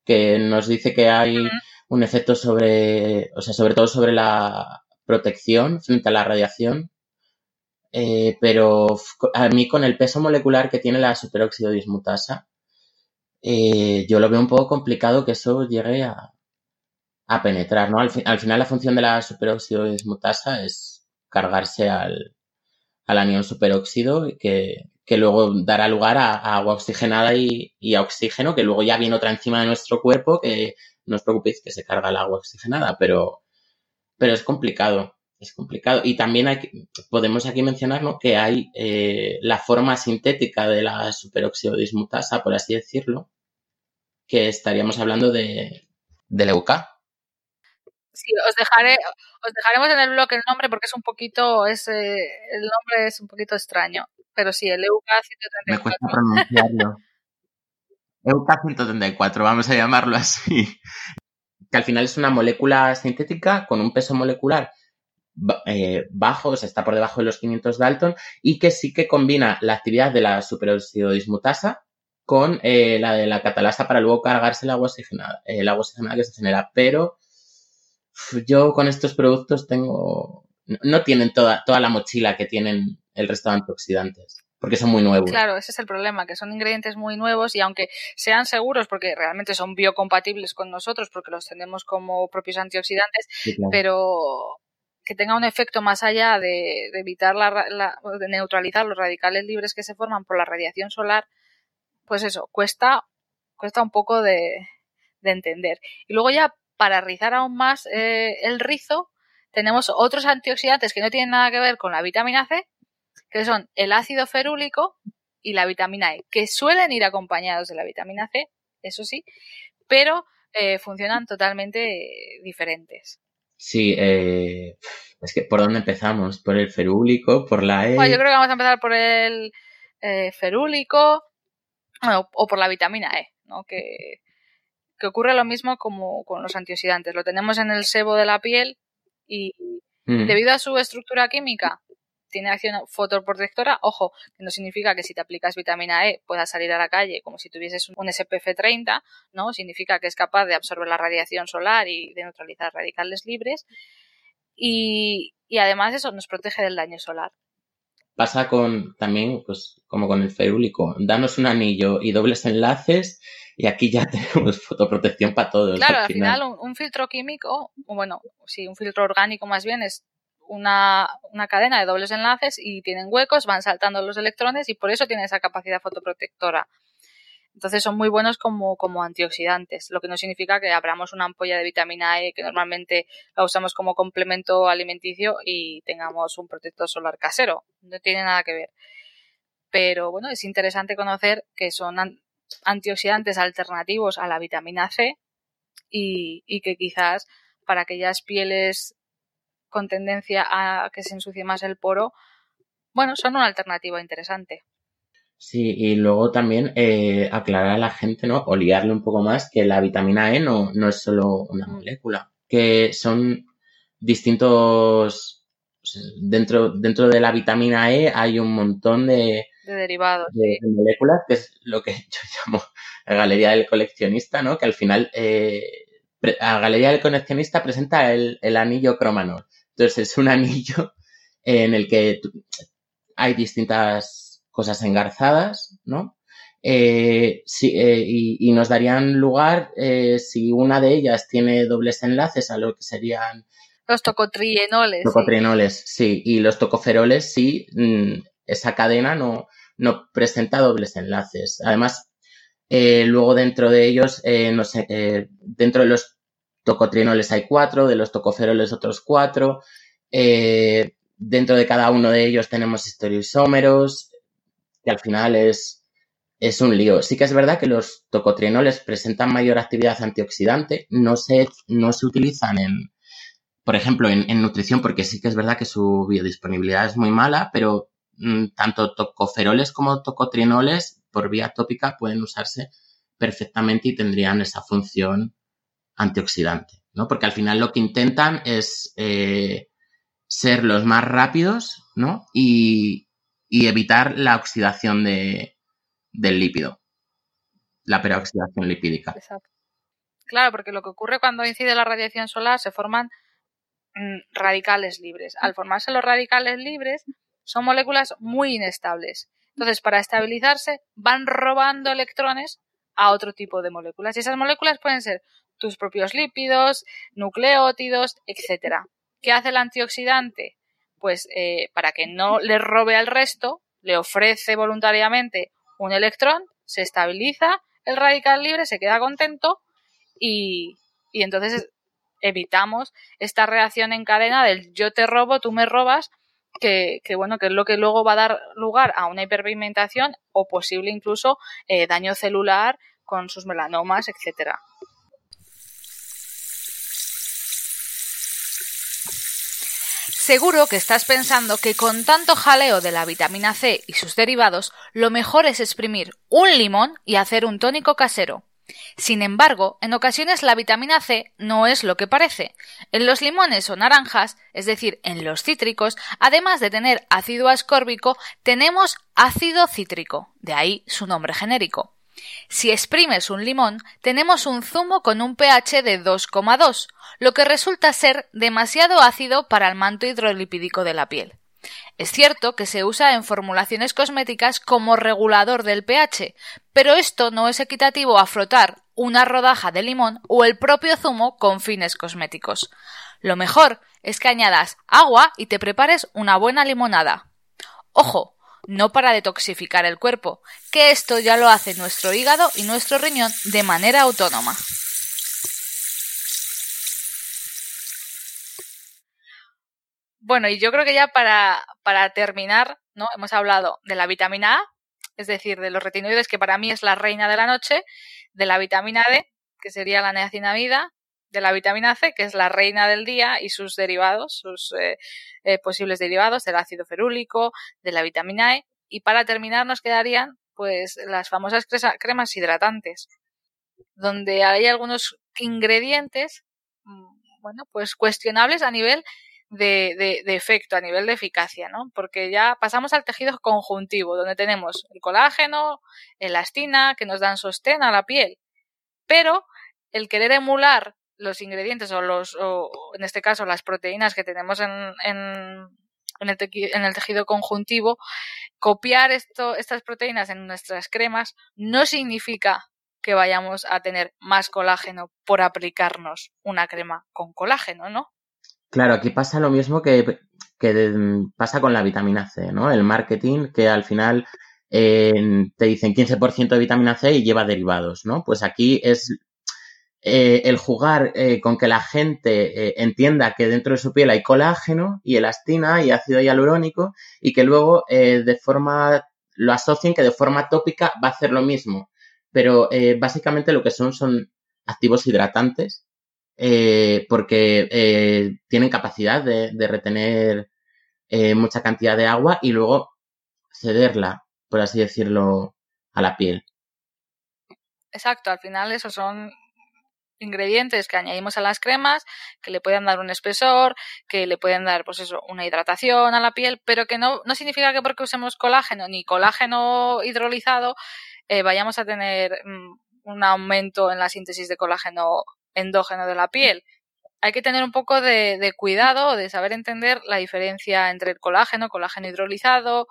que nos dice que hay uh -huh. un efecto sobre, o sea, sobre todo sobre la protección frente a la radiación. Eh, pero a mí con el peso molecular que tiene la superóxido dismutasa, eh, yo lo veo un poco complicado que eso llegue a, a penetrar, ¿no? Al, al, final la función de la superóxido dismutasa es cargarse al, al anión superóxido que, que luego dará lugar a, agua oxigenada y, y, a oxígeno, que luego ya viene otra enzima de nuestro cuerpo que no os preocupéis que se carga el agua oxigenada, pero, pero es complicado es complicado. Y también hay, podemos aquí mencionar ¿no? que hay eh, la forma sintética de la superóxido dismutasa, por así decirlo, que estaríamos hablando de, del EUK. Sí, os dejaré, os dejaremos en el blog el nombre porque es un poquito, es, eh, el nombre es un poquito extraño. Pero sí, el EUK 134. Me cuesta pronunciarlo. [LAUGHS] EUK 134, vamos a llamarlo así. Que al final es una molécula sintética con un peso molecular eh, bajo, o sea, está por debajo de los 500 Dalton, y que sí que combina la actividad de la superóxido dismutasa con eh, la de la catalasa para luego cargarse el agua oxigenada, el agua oxigenada que se genera. Pero yo con estos productos tengo, no tienen toda, toda la mochila que tienen el resto de antioxidantes. Porque son muy nuevos. Claro, ese es el problema, que son ingredientes muy nuevos y aunque sean seguros, porque realmente son biocompatibles con nosotros, porque los tenemos como propios antioxidantes, sí, claro. pero que tenga un efecto más allá de, de evitar la, la, de neutralizar los radicales libres que se forman por la radiación solar, pues eso, cuesta, cuesta un poco de, de entender. Y luego ya, para rizar aún más eh, el rizo, tenemos otros antioxidantes que no tienen nada que ver con la vitamina C, que son el ácido ferúlico y la vitamina E, que suelen ir acompañados de la vitamina C, eso sí, pero eh, funcionan totalmente diferentes. Sí, eh, es que ¿por dónde empezamos? ¿Por el ferúlico? ¿Por la E? Bueno, yo creo que vamos a empezar por el eh, ferúlico bueno, o por la vitamina E, ¿no? Que, que ocurre lo mismo como con los antioxidantes. Lo tenemos en el sebo de la piel y Mm. debido a su estructura química tiene acción fotoprotectora. Ojo, que no significa que si te aplicas vitamina E puedas salir a la calle como si tuvieses un SPF 30, ¿no? Significa que es capaz de absorber la radiación solar y de neutralizar radicales libres. Y, y además eso nos protege del daño solar. Pasa con también, pues, como con el ferúlico. Danos un anillo y dobles enlaces y aquí ya [LAUGHS] tenemos fotoprotección para todos. Claro, al final un, un filtro químico, o bueno, sí, un filtro orgánico más bien es una, una cadena de dobles enlaces y tienen huecos, van saltando los electrones y por eso tiene esa capacidad fotoprotectora. Entonces son muy buenos como, antioxidantes, lo que no significa que abramos una ampolla de vitamina E que normalmente la usamos como complemento alimenticio y tengamos un protector solar casero. No tiene nada que ver. Pero bueno, es interesante conocer que son an- antioxidantes alternativos a la vitamina C y que quizás para aquellas pieles con tendencia a que se ensucie más el poro, bueno, son una alternativa interesante. Sí, y luego también eh, aclarar a la gente, ¿no? O liarle un poco más que la vitamina E no, no es solo una molécula, que son distintos. Dentro, dentro de la vitamina E hay un montón de, De derivados. de, de moléculas, que es lo que [LAUGHS] yo llamo la galería del coleccionista, ¿no? Que al final eh, la galería del coleccionista presenta el, el anillo cromanol. Entonces es un [LAUGHS] anillo en el que hay distintas cosas engarzadas, ¿no? Eh, sí, eh, y, y nos darían lugar eh, si una de ellas tiene dobles enlaces a lo que serían Los tocotrienoles. sí. tocotrienoles, sí, y los tocoferoles, sí, mm, esa cadena no, no presenta dobles enlaces. Además, luego dentro de ellos, no sé, dentro de los tocotrienoles hay cuatro, de los tocoferoles otros cuatro, dentro de cada uno de ellos tenemos estereoisómeros, que al final es, es un lío. Sí que es verdad que los tocotrienoles presentan mayor actividad antioxidante, no se, no se utilizan en, por ejemplo, en, nutrición, porque sí que es verdad que su biodisponibilidad es muy mala, pero mm, tanto tocoferoles como tocotrienoles por vía tópica pueden usarse perfectamente y tendrían esa función antioxidante, ¿no? Porque al final lo que intentan es eh, ser los más rápidos, ¿no? Y, y evitar la oxidación de, del lípido, la peroxidación lipídica. Exacto. Claro, porque lo que ocurre cuando incide la radiación solar se forman mm, radicales libres. Al formarse los radicales libres, son moléculas muy inestables. Entonces, para estabilizarse, van robando electrones a otro tipo de moléculas. Y esas moléculas pueden ser tus propios lípidos, nucleótidos, etcétera. ¿Qué hace el antioxidante? Pues eh, para que no le robe al resto, le ofrece voluntariamente un electrón, se estabiliza el radical libre, se queda contento y, y entonces evitamos esta reacción en cadena del yo te robo, tú me robas, que, que, bueno, que es lo que luego va a dar lugar a una hiperpigmentación o posible incluso eh, daño celular con sus melanomas, etcétera. Seguro que estás pensando que con tanto jaleo de la vitamina C y sus derivados, lo mejor es exprimir un limón y hacer un tónico casero. Sin embargo, en ocasiones la vitamina C no es lo que parece. En los limones o naranjas, es decir, en los cítricos, además de tener ácido ascórbico, tenemos ácido cítrico, de ahí su nombre genérico. Si exprimes un limón, tenemos un zumo con un pH de 2,2, lo que resulta ser demasiado ácido para el manto hidrolipídico de la piel. Es cierto que se usa en formulaciones cosméticas como regulador del pH, pero esto no es equitativo a frotar una rodaja de limón o el propio zumo con fines cosméticos. Lo mejor es que añadas agua y te prepares una buena limonada. Ojo, no para detoxificar el cuerpo, que esto ya lo hace nuestro hígado y nuestro riñón de manera autónoma. Bueno, y yo creo que ya para, para terminar, ¿no? Hemos hablado de la vitamina A, es decir, de los retinoides, que para mí es la reina de la noche, de la vitamina D, que sería la niacinamida, de la vitamina C, que es la reina del día, y sus derivados, sus eh, eh, posibles derivados del ácido ferúlico, de la vitamina E. Y para terminar nos quedarían pues las famosas cremas hidratantes, donde hay algunos ingredientes, mm, bueno, pues cuestionables a nivel de, de, efecto, a nivel de eficacia, ¿no? Porque ya pasamos al tejido conjuntivo, donde tenemos el colágeno, elastina, que nos dan sostén a la piel. Pero el querer emular los ingredientes o los, o en este caso las proteínas que tenemos en, en, en, el, en el, tejido conjuntivo, copiar esto, estas proteínas en nuestras cremas no significa que vayamos a tener más colágeno por aplicarnos una crema con colágeno, ¿no? Claro, aquí pasa lo mismo que, que pasa con la vitamina C, ¿no? El marketing que al final eh, te dicen 15% de vitamina C y lleva derivados, ¿no? Pues aquí es eh, el jugar eh, con que la gente eh, entienda que dentro de su piel hay colágeno y elastina y ácido hialurónico y que luego de forma lo asocien que de forma tópica va a hacer lo mismo. Pero básicamente lo que son son activos hidratantes porque tienen capacidad de, de retener mucha cantidad de agua y luego cederla, por así decirlo, a la piel. Exacto, al final esos son ingredientes que añadimos a las cremas que le pueden dar un espesor, que le pueden dar, pues eso, una hidratación a la piel, pero que no, no significa que porque usemos colágeno ni colágeno hidrolizado eh, vayamos a tener mm, un aumento en la síntesis de colágeno endógeno de la piel. Hay que tener un poco de, de cuidado, de saber entender la diferencia entre el colágeno, colágeno hidrolizado,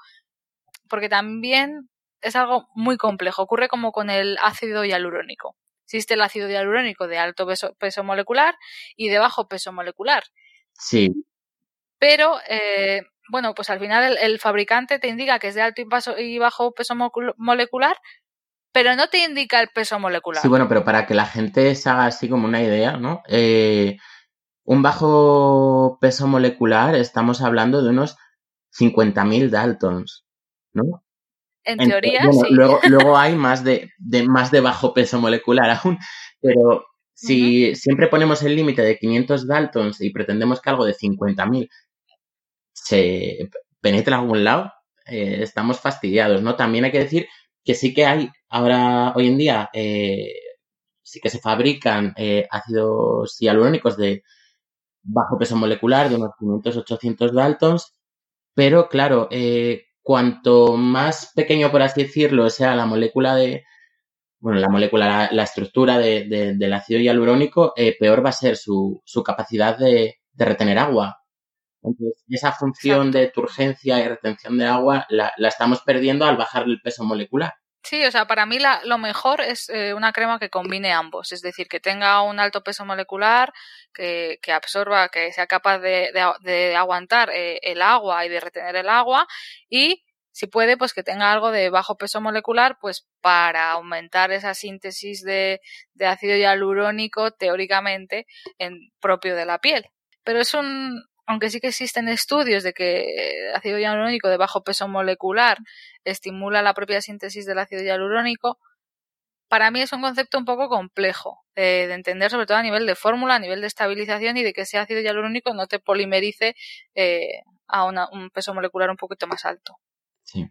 porque también es algo muy complejo. Ocurre como con el ácido hialurónico. Existe el ácido hialurónico de alto peso, molecular y de bajo peso molecular. Sí. Pero, eh, bueno, pues al final el, fabricante te indica que es de alto y, bajo peso molecular, pero no te indica el peso molecular. Sí, bueno, pero para que la gente se haga así como una idea, ¿no? Eh, un bajo peso molecular, estamos hablando de unos 50.000 Daltons, ¿no? En teoría, sí. Luego, [LAUGHS] luego hay más de, de, más de bajo peso molecular aún, pero si siempre ponemos el límite de 500 Daltons y pretendemos que algo de 50.000 se penetre a algún lado, eh, estamos fastidiados, ¿no? También hay que decir que sí que hay ahora, hoy en día, eh, sí que se fabrican eh, ácidos hialurónicos de bajo peso molecular, de unos 500-800 Daltons, pero claro, eh, cuanto más pequeño, por así decirlo, sea la molécula de, bueno, la molécula, la, estructura de, del ácido hialurónico, eh, peor va a ser su, su capacidad de, de, retener agua. Entonces, esa función de turgencia y retención de agua la, la, estamos perdiendo al bajar el peso molecular. Sí, o sea, para mí la, lo mejor es eh, una crema que combine ambos, es decir, que tenga un alto peso molecular, que, que absorba, que sea capaz de, de, aguantar eh, el agua y de retener el agua y si puede, pues que tenga algo de bajo peso molecular, pues para aumentar esa síntesis de, de ácido hialurónico teóricamente en propio de la piel. Pero es un, aunque sí que existen estudios de que el ácido hialurónico de bajo peso molecular estimula la propia síntesis del ácido hialurónico, para mí es un concepto un poco complejo de, entender, sobre todo a nivel de fórmula, a nivel de estabilización y de que ese ácido hialurónico no te polimerice eh, a un peso molecular un poquito más alto. Sí.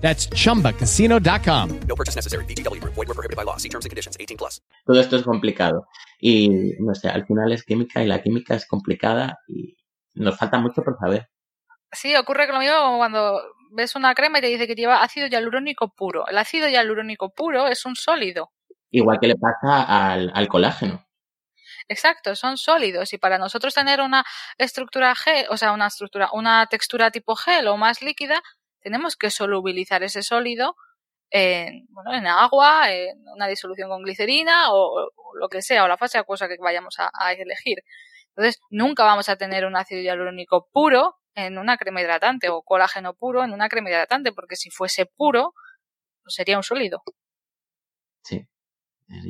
That's chumbacasino.com. No purchase necessary. BGW. Void were prohibited by law. See terms and conditions 18 plus. Todo esto es complicado. Y, no sé, al final es química y la química es complicada y nos falta mucho por saber. Sí, ocurre lo mismo cuando ves una crema y te dice que lleva ácido hialurónico puro. El ácido hialurónico puro es un sólido. Igual que le pasa al, al colágeno. Exacto, son sólidos y para nosotros tener una estructura gel, o sea, una estructura, una textura tipo gel o más líquida, tenemos que solubilizar ese sólido en, bueno, en agua, en una disolución con glicerina o, lo que sea, o la fase acuosa que vayamos a, a, elegir. Entonces, nunca vamos a tener un ácido hialurónico puro en una crema hidratante o colágeno puro en una crema hidratante, porque si fuese puro, pues sería un sólido. Sí.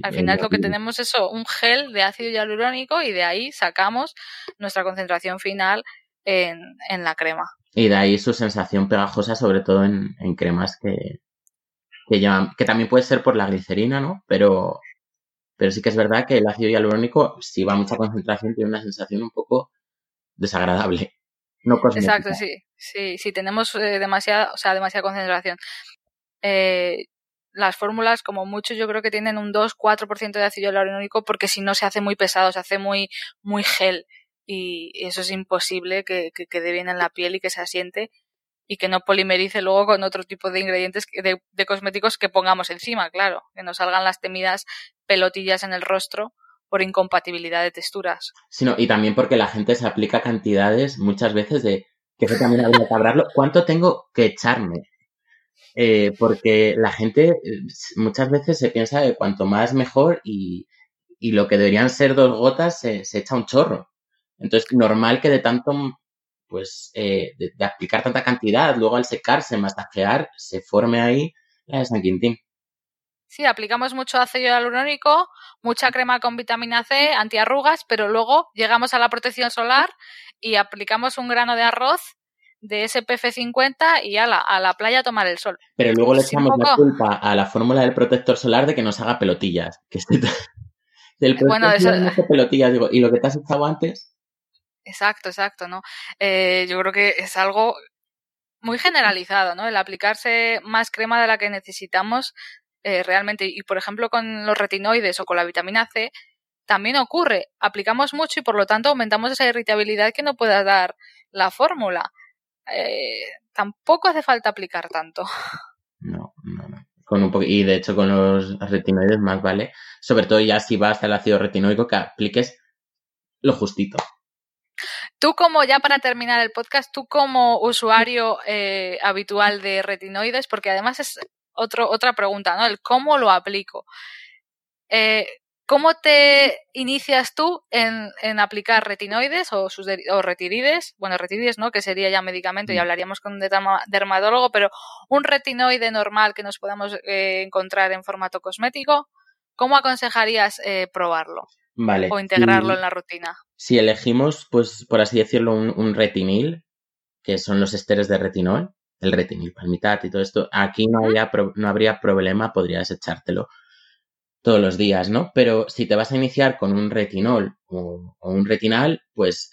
Al final lo que tenemos es un gel de ácido hialurónico y de ahí sacamos nuestra concentración final en, en la crema. Y de ahí su sensación pegajosa, sobre todo en, cremas que, que, llevan, que también puede ser por la glicerina, ¿no? Pero, pero sí que es verdad que el ácido hialurónico, si va a mucha concentración, tiene una sensación un poco desagradable. No. Exacto, sí. Sí, si tenemos eh, demasiada, o sea, demasiada concentración. Eh, las fórmulas, como mucho, yo creo que tienen un 2-4% de ácido hialurónico porque si no se hace muy pesado, se hace muy, muy gel. Y eso es imposible que, que quede bien en la piel y que se asiente y que no polimerice luego con otro tipo de ingredientes de, de, cosméticos que pongamos encima, claro, que no salgan las temidas pelotillas en el rostro por incompatibilidad de texturas. Sino, y también porque la gente se aplica cantidades muchas veces de que eso también habría que hablarlo. ¿Cuánto tengo que echarme? Eh, porque la gente muchas veces se piensa que cuanto más mejor y, y lo que deberían ser dos gotas se, echa un chorro. Entonces, normal que de tanto, pues, eh, de, de, aplicar tanta cantidad, luego al secarse, masajear, se forme ahí la de San Quintín. Sí, aplicamos mucho ácido hialurónico, mucha crema con vitamina C, antiarrugas, pero luego llegamos a la protección solar y aplicamos un grano de arroz de SPF 50 y a la, a la playa a tomar el sol. Pero luego le echamos la culpa a la fórmula del protector solar de que nos haga pelotillas. Que este... del bueno, eso... no hace pelotillas, digo, ¿y lo que te has echado antes? Exacto, exacto, ¿no? Eh, yo creo que es algo muy generalizado, ¿no? El aplicarse más crema de la que necesitamos eh, realmente. Y por ejemplo, con los retinoides o con la vitamina C, también ocurre. Aplicamos mucho y por lo tanto aumentamos esa irritabilidad que no pueda dar la fórmula eh, tampoco hace falta aplicar tanto. No, no, no. Con un y de hecho con los retinoides más vale, sobre todo ya si va hasta el ácido retinoico, que apliques lo justito. Tú como, ya para terminar el podcast, tú como usuario eh, habitual de retinoides, porque además es otro, otra pregunta, ¿no? El cómo lo aplico. Eh, ¿Cómo te inicias tú en, en aplicar retinoides o, sus o retirides? Bueno, retirides no, que sería ya medicamento y hablaríamos con un dermatólogo, pero un retinoide normal que nos podamos eh, encontrar en formato cosmético, ¿cómo aconsejarías eh, probarlo? Vale. O integrarlo en la rutina. Si elegimos, pues, por así decirlo, un, un retinil, que son los esteres de retinol, el retinil palmitat y todo esto, aquí no, habría, no habría problema, podrías echártelo todos los días, ¿no? Pero si te vas a iniciar con un retinol o, o un retinal, pues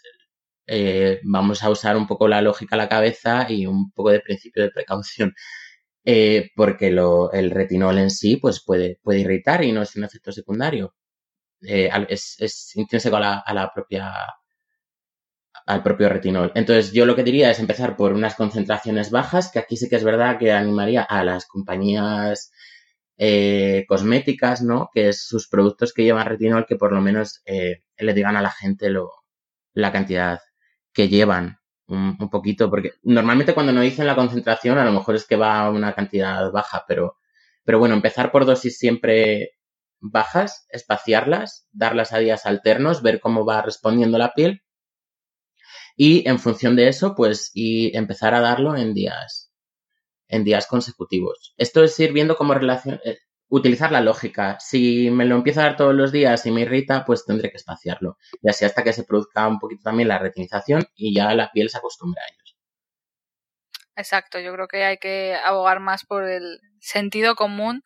eh, vamos a usar un poco la lógica a la cabeza y un poco de principio de precaución. Eh, porque lo, el retinol en sí pues puede, puede irritar y no es un efecto secundario. Eh, es, intrínseco a la, a la propia al propio retinol. Entonces, yo lo que diría es empezar por unas concentraciones bajas, que aquí sí que es verdad que animaría a las compañías eh, cosméticas, ¿no? Que es sus productos que llevan retinol, que por lo menos eh, le digan a la gente lo, la cantidad que llevan un, un, poquito, porque normalmente cuando no dicen la concentración, a lo mejor es que va a una cantidad baja, pero, pero bueno, empezar por dosis siempre bajas, espaciarlas, darlas a días alternos, ver cómo va respondiendo la piel y en función de eso, pues, y empezar a darlo en días en días consecutivos. Esto es ir viendo cómo relación, eh, utilizar la lógica. Si me lo empiezo a dar todos los días y me irrita, pues tendré que espaciarlo. Y así hasta que se produzca un poquito también la retinización y ya la piel se acostumbre a ellos. Exacto, yo creo que hay que abogar más por el sentido común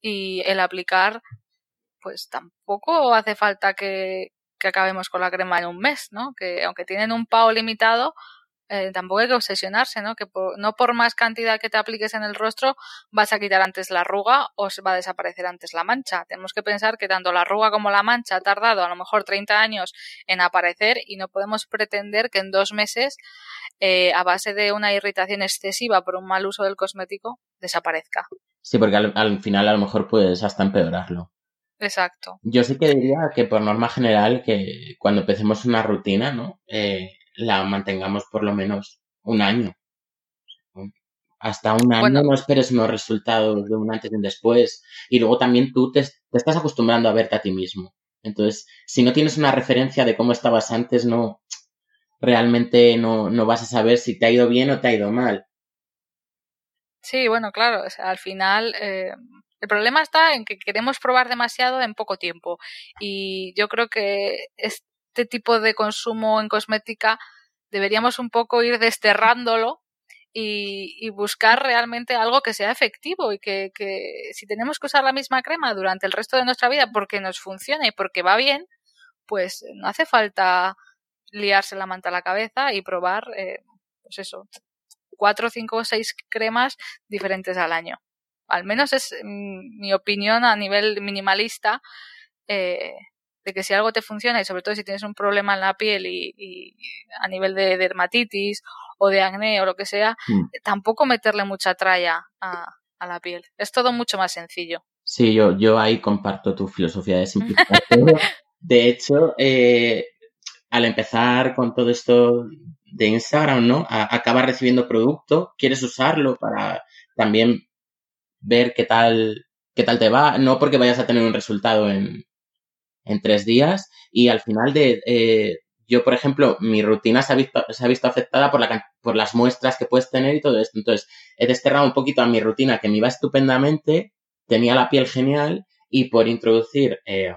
y el aplicar, pues tampoco hace falta que, acabemos con la crema en un mes, ¿no? Que aunque tienen un pago limitado, eh, tampoco hay que obsesionarse, ¿no? Que por, no por más cantidad que te apliques en el rostro vas a quitar antes la arruga o va a desaparecer antes la mancha. Tenemos que pensar que tanto la arruga como la mancha ha tardado a lo mejor 30 años en aparecer y no podemos pretender que en dos meses, eh, a base de una irritación excesiva por un mal uso del cosmético, desaparezca. Sí, porque al, al final a lo mejor puedes hasta empeorarlo. Exacto. Yo sí que diría que por norma general que cuando empecemos una rutina, ¿no? Eh, la mantengamos por lo menos un año. hasta un año no esperes unos resultados de un antes y un después. Y luego también tú te, te, estás acostumbrando a verte a ti mismo. Entonces, si no tienes una referencia de cómo estabas antes, no, realmente no, no vas a saber si te ha ido bien o te ha ido mal. Sí, bueno, claro, o sea, al final eh, el problema está en que queremos probar demasiado en poco tiempo y yo creo que este tipo de consumo en cosmética deberíamos un poco ir desterrándolo y, buscar realmente algo que sea efectivo y que, que, si tenemos que usar la misma crema durante el resto de nuestra vida porque nos funciona y porque va bien, pues no hace falta liarse la manta a la cabeza y probar, eh, pues eso, cuatro, cinco o seis cremas diferentes al año. Al menos es mm, mi opinión a nivel minimalista eh, de que si algo te funciona y sobre todo si tienes un problema en la piel y, y a nivel de dermatitis o de acné o lo que sea, mm. tampoco meterle mucha tralla a, a, la piel. Es todo mucho más sencillo. Sí, yo, yo ahí comparto tu filosofía de simplificar [LAUGHS] De hecho, eh, al empezar con todo esto de Instagram, ¿no? acabas recibiendo producto, quieres usarlo para también ver qué tal, qué tal te va, no porque vayas a tener un resultado en, en tres días y al final de, eh, yo, por ejemplo, mi rutina se ha visto, se ha visto afectada por, la, por las muestras que puedes tener y todo esto. Entonces, he desterrado un poquito a mi rutina que me iba estupendamente, tenía la piel genial y por introducir eh,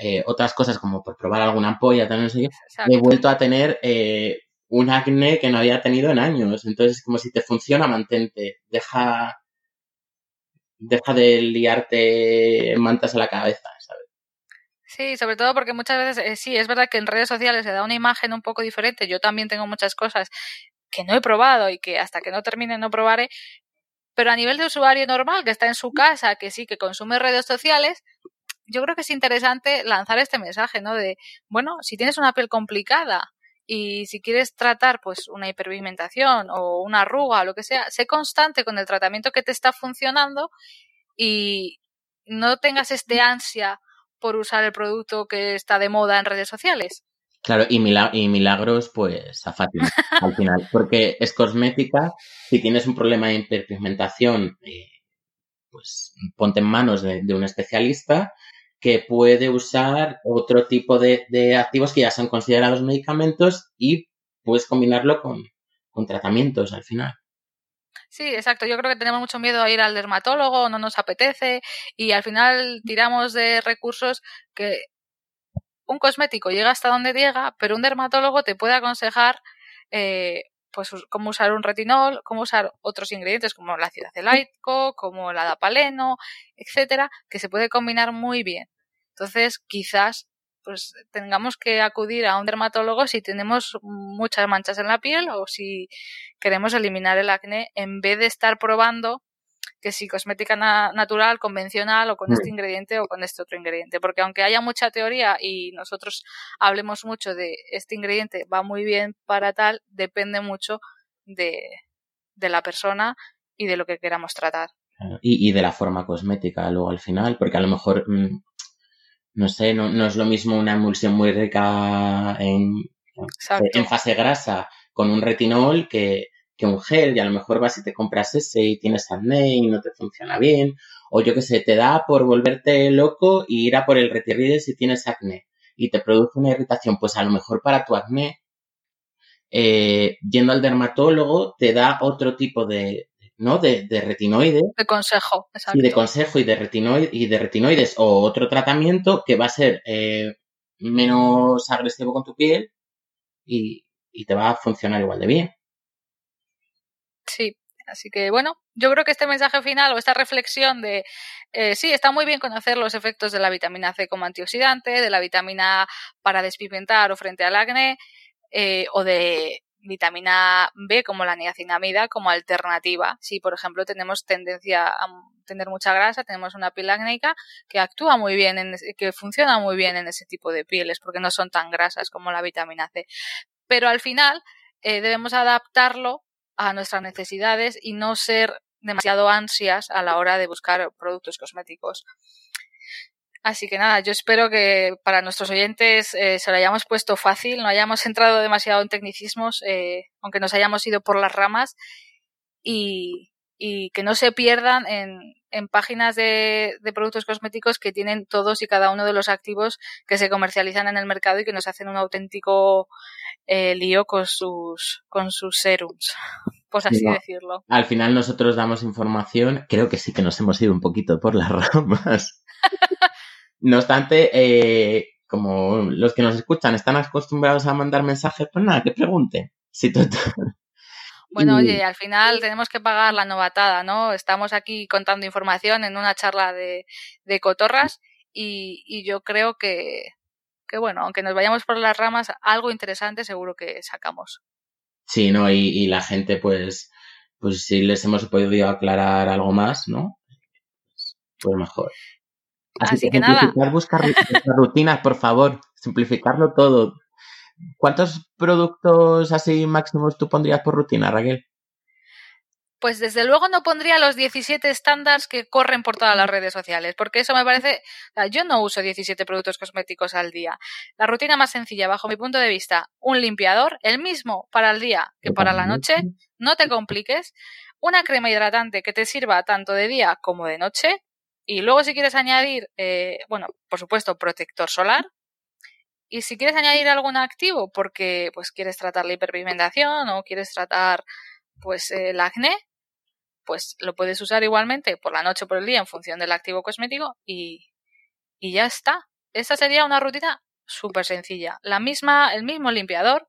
eh, otras cosas como por probar alguna ampolla, también no sé qué, he vuelto a tener eh, un acné que no había tenido en años. Entonces, como si te funciona, mantente. Deja, deja de liarte mantas a la cabeza, ¿sabes? Sí, sobre todo porque muchas veces, eh, sí, es verdad que en redes sociales se da una imagen un poco diferente. Yo también tengo muchas cosas que no he probado y que hasta que no termine no probaré. Pero a nivel de usuario normal, que está en su casa, que sí, que consume redes sociales, yo creo que es interesante lanzar este mensaje, ¿no? De, bueno, si tienes una piel complicada y si quieres tratar pues una hiperpigmentación o una arruga o lo que sea, sé constante con el tratamiento que te está funcionando y no tengas este ansia por usar el producto que está de moda en redes sociales. Claro, y, y milagros, pues a Fátima, [LAUGHS] al final, porque es cosmética. Si tienes un problema de hiperpigmentación, eh, pues ponte en manos de, un especialista que puede usar otro tipo de, de, activos que ya son considerados medicamentos y puedes combinarlo con, con tratamientos al final. Sí, exacto. Yo creo que tenemos mucho miedo a ir al dermatólogo, no nos apetece y al final tiramos de recursos que un cosmético llega hasta donde llega, pero un dermatólogo te puede aconsejar eh, pues cómo usar un retinol, cómo usar otros ingredientes como el ácido acelaico, como el adapaleno, etcétera, que se puede combinar muy bien. Entonces, quizás pues tengamos que acudir a un dermatólogo si tenemos muchas manchas en la piel o si queremos eliminar el acné en vez de estar probando que si cosmética natural, convencional o con este mm. ingrediente o con este otro ingrediente. Porque aunque haya mucha teoría y nosotros hablemos mucho de este ingrediente va muy bien para tal, depende mucho de, de la persona y de lo que queramos tratar. Y, y de la forma cosmética luego al final, porque a lo mejor mm, no sé, no, no es lo mismo una emulsión muy rica en, en fase grasa con un retinol que, que un gel y a lo mejor vas y te compras ese y tienes acné y no te funciona bien o yo que sé, te da por volverte loco y ir a por el retirrides si tienes acné y te produce una irritación, pues a lo mejor para tu acné, eh, yendo al dermatólogo te da otro tipo de, ¿no? De, de retinoides. De consejo, exacto. Y de consejo y de, retinoides, y de retinoides o otro tratamiento que va a ser eh, menos agresivo con tu piel y, y te va a funcionar igual de bien. Sí, Así que bueno, yo creo que este mensaje final o esta reflexión de eh, sí, está muy bien conocer los efectos de la vitamina C como antioxidante, de la vitamina para despigmentar o frente al acné, eh, o de vitamina B como la niacinamida como alternativa. Si, por ejemplo, tenemos tendencia a tener mucha grasa, tenemos una piel acnéica que actúa muy bien, en, que funciona muy bien en ese tipo de pieles porque no son tan grasas como la vitamina C. Pero al final eh, debemos adaptarlo a nuestras necesidades y no ser demasiado ansias a la hora de buscar productos cosméticos. Así que nada, yo espero que para nuestros oyentes eh, se lo hayamos puesto fácil, no hayamos entrado demasiado en tecnicismos, eh, aunque nos hayamos ido por las ramas. y, que no se pierdan en, en páginas de, de, productos cosméticos que tienen todos y cada uno de los activos que se comercializan en el mercado y que nos hacen un auténtico eh, lío con sus, con sus serums, [LAUGHS] pues así decirlo. Al final nosotros damos información, creo que sí que nos hemos ido un poquito por las [LAUGHS] ramas. No obstante, eh, como los que nos escuchan están acostumbrados a mandar mensajes, pues nada, que pregunten. Sí, total. Bueno, oye, al final tenemos que pagar la novatada, ¿no? Estamos aquí contando información en una charla de, de cotorras y, y yo creo que, que, bueno, aunque nos vayamos por las ramas, algo interesante seguro que sacamos. Sí, ¿no? Y, y la gente, pues, pues si les hemos podido aclarar algo más, ¿no? Pues mejor. Así que nada. simplificar, buscar ru- [LAUGHS] rutinas, por favor. Simplificarlo todo. ¿Cuántos productos así máximos tú pondrías por rutina, Raquel? Pues desde luego no pondría los 17 estándares que corren por todas las redes sociales, porque eso me parece, o sea, yo no uso 17 productos cosméticos al día. La rutina más sencilla, bajo mi punto de vista, un limpiador, el mismo para el día que para la noche, no te compliques, una crema hidratante que te sirva tanto de día como de noche, y luego si quieres añadir, eh, bueno, por supuesto, protector solar, y si quieres añadir algún activo porque pues quieres tratar la hiperpigmentación o quieres tratar pues el acné, pues lo puedes usar igualmente por la noche o por el día en función del activo cosmético y, y ya está. Esa sería una rutina súper sencilla. La misma, el mismo limpiador,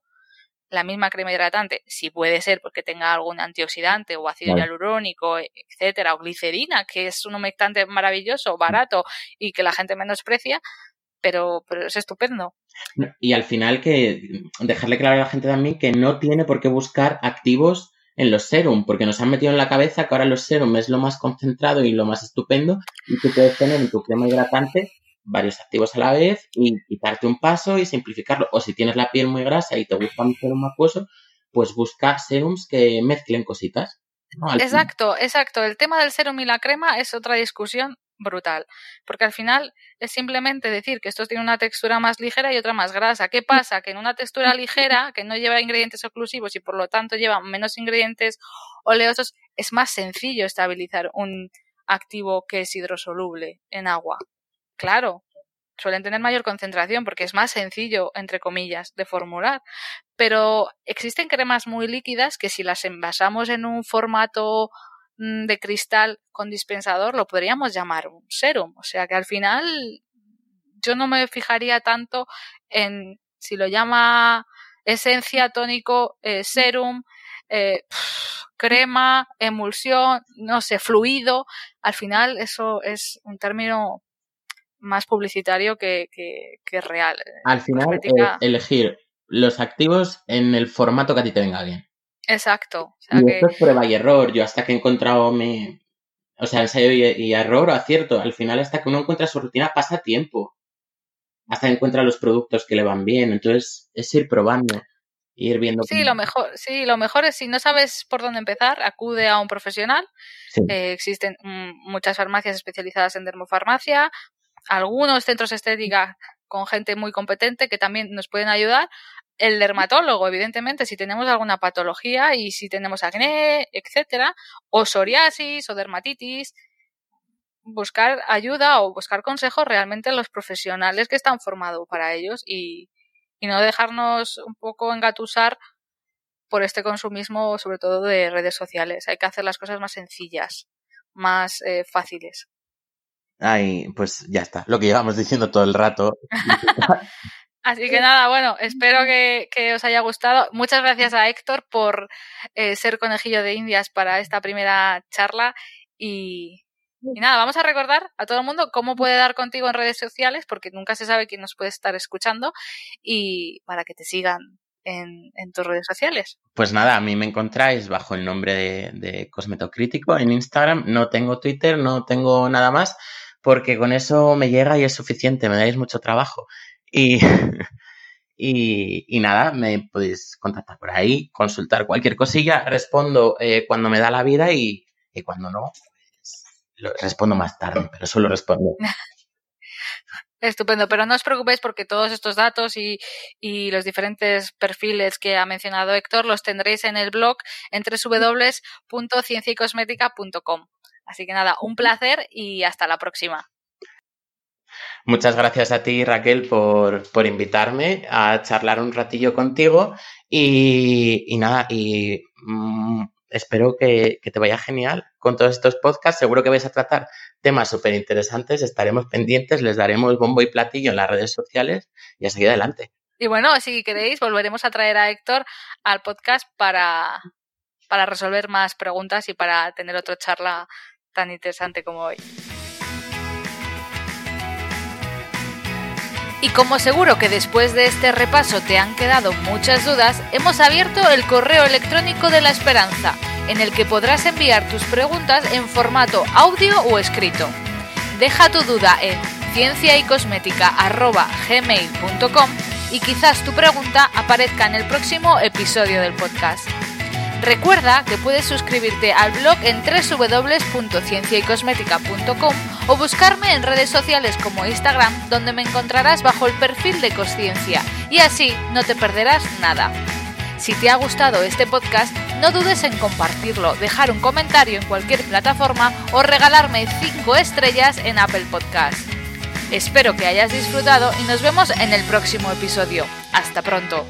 la misma crema hidratante, si puede ser porque tenga algún antioxidante o ácido Vale. hialurónico, etcétera, o glicerina, que es un humectante maravilloso, barato y que la gente menosprecia, pero, pero es estupendo. Y al final que dejarle claro a la gente también que no tiene por qué buscar activos en los serum, porque nos han metido en la cabeza que ahora los serum es lo más concentrado y lo más estupendo y tú puedes tener en tu crema hidratante varios activos a la vez y quitarte un paso y simplificarlo. O si tienes la piel muy grasa y te gusta un serum acuoso, pues busca serums que mezclen cositas. Exacto, exacto. El tema del serum y la crema es otra discusión brutal, porque al final es simplemente decir que estos tienen una textura más ligera y otra más grasa. ¿Qué pasa? Que en una textura ligera, que no lleva ingredientes oclusivos y por lo tanto lleva menos ingredientes oleosos, es más sencillo estabilizar un activo que es hidrosoluble en agua. Claro, suelen tener mayor concentración porque es más sencillo, entre comillas, de formular. Pero existen cremas muy líquidas que si las envasamos en un formato de cristal con dispensador lo podríamos llamar un serum. O sea que al final yo no me fijaría tanto en si lo llama esencia, tónico, eh, serum, eh, crema, emulsión, no sé, fluido. Al final eso es un término más publicitario que, que, que real. Al final elegir los activos en el formato que a ti te venga bien. Exacto. O sea Y que esto es prueba y error. Yo hasta que he encontrado mi... O sea, ensayo y, y error o acierto. Al final, hasta que uno encuentra su rutina, pasa tiempo. Hasta que encuentra los productos que le van bien. Entonces, es ir probando. Ir viendo... Sí, lo mejor, sí, lo mejor es si no sabes por dónde empezar, acude a un profesional. Sí. Eh, existen mm, muchas farmacias especializadas en dermofarmacia, algunos centros estética con gente muy competente que también nos pueden ayudar. El dermatólogo, evidentemente, si tenemos alguna patología y si tenemos acné, etcétera, o psoriasis o dermatitis, buscar ayuda o buscar consejos realmente en los profesionales que están formados para ellos y, y no dejarnos un poco engatusar por este consumismo, sobre todo de redes sociales. Hay que hacer las cosas más sencillas, más eh, fáciles. Ay, pues ya está. Lo que llevamos diciendo todo el rato. [LAUGHS] Así que nada, bueno, espero que, que os haya gustado. Muchas gracias a Héctor por eh, ser conejillo de indias para esta primera charla y, y nada, vamos a recordar a todo el mundo cómo puede dar contigo en redes sociales, porque nunca se sabe quién nos puede estar escuchando, y para que te sigan en, en tus redes sociales. Pues nada, a mí me encontráis bajo el nombre de, de Cosmetocrítico en Instagram. No tengo Twitter, no tengo nada más, porque con eso me llega y es suficiente, me dais mucho trabajo. Y, [LAUGHS] y, y nada, me podéis contactar por ahí, consultar cualquier cosilla, respondo eh, cuando me da la vida y, y cuando no, pues, lo- respondo más tarde, pero solo respondo. [LAUGHS] Estupendo, pero no os preocupéis porque todos estos datos y, y, los diferentes perfiles que ha mencionado Héctor los tendréis en el blog en www.cienciacosmética.com. Así que nada, un placer y hasta la próxima. Muchas gracias a ti, Raquel, por, por invitarme a charlar un ratillo contigo y, nada, y mmm, espero que, que, te vaya genial con todos estos podcasts. Seguro que vais a tratar temas súper interesantes. Estaremos pendientes, les daremos bombo y platillo en las redes sociales y a seguir adelante. Y bueno, si queréis, volveremos a traer a Héctor al podcast para, para resolver más preguntas y para tener otra charla tan interesante como hoy. Y como seguro que después de este repaso te han quedado muchas dudas, hemos abierto el correo electrónico de la esperanza, en el que podrás enviar tus preguntas en formato audio o escrito. Deja tu duda en cienciaycosmética.gmail.com y quizás tu pregunta aparezca en el próximo episodio del podcast. Recuerda que puedes suscribirte al blog en www.cienciaycosmética.com o buscarme en redes sociales como Instagram, donde me encontrarás bajo el perfil de Cosciencia y así no te perderás nada. Si te ha gustado este podcast, no dudes en compartirlo, dejar un comentario en cualquier plataforma o regalarme 5 estrellas en Apple Podcast. Espero que hayas disfrutado y nos vemos en el próximo episodio. Hasta pronto.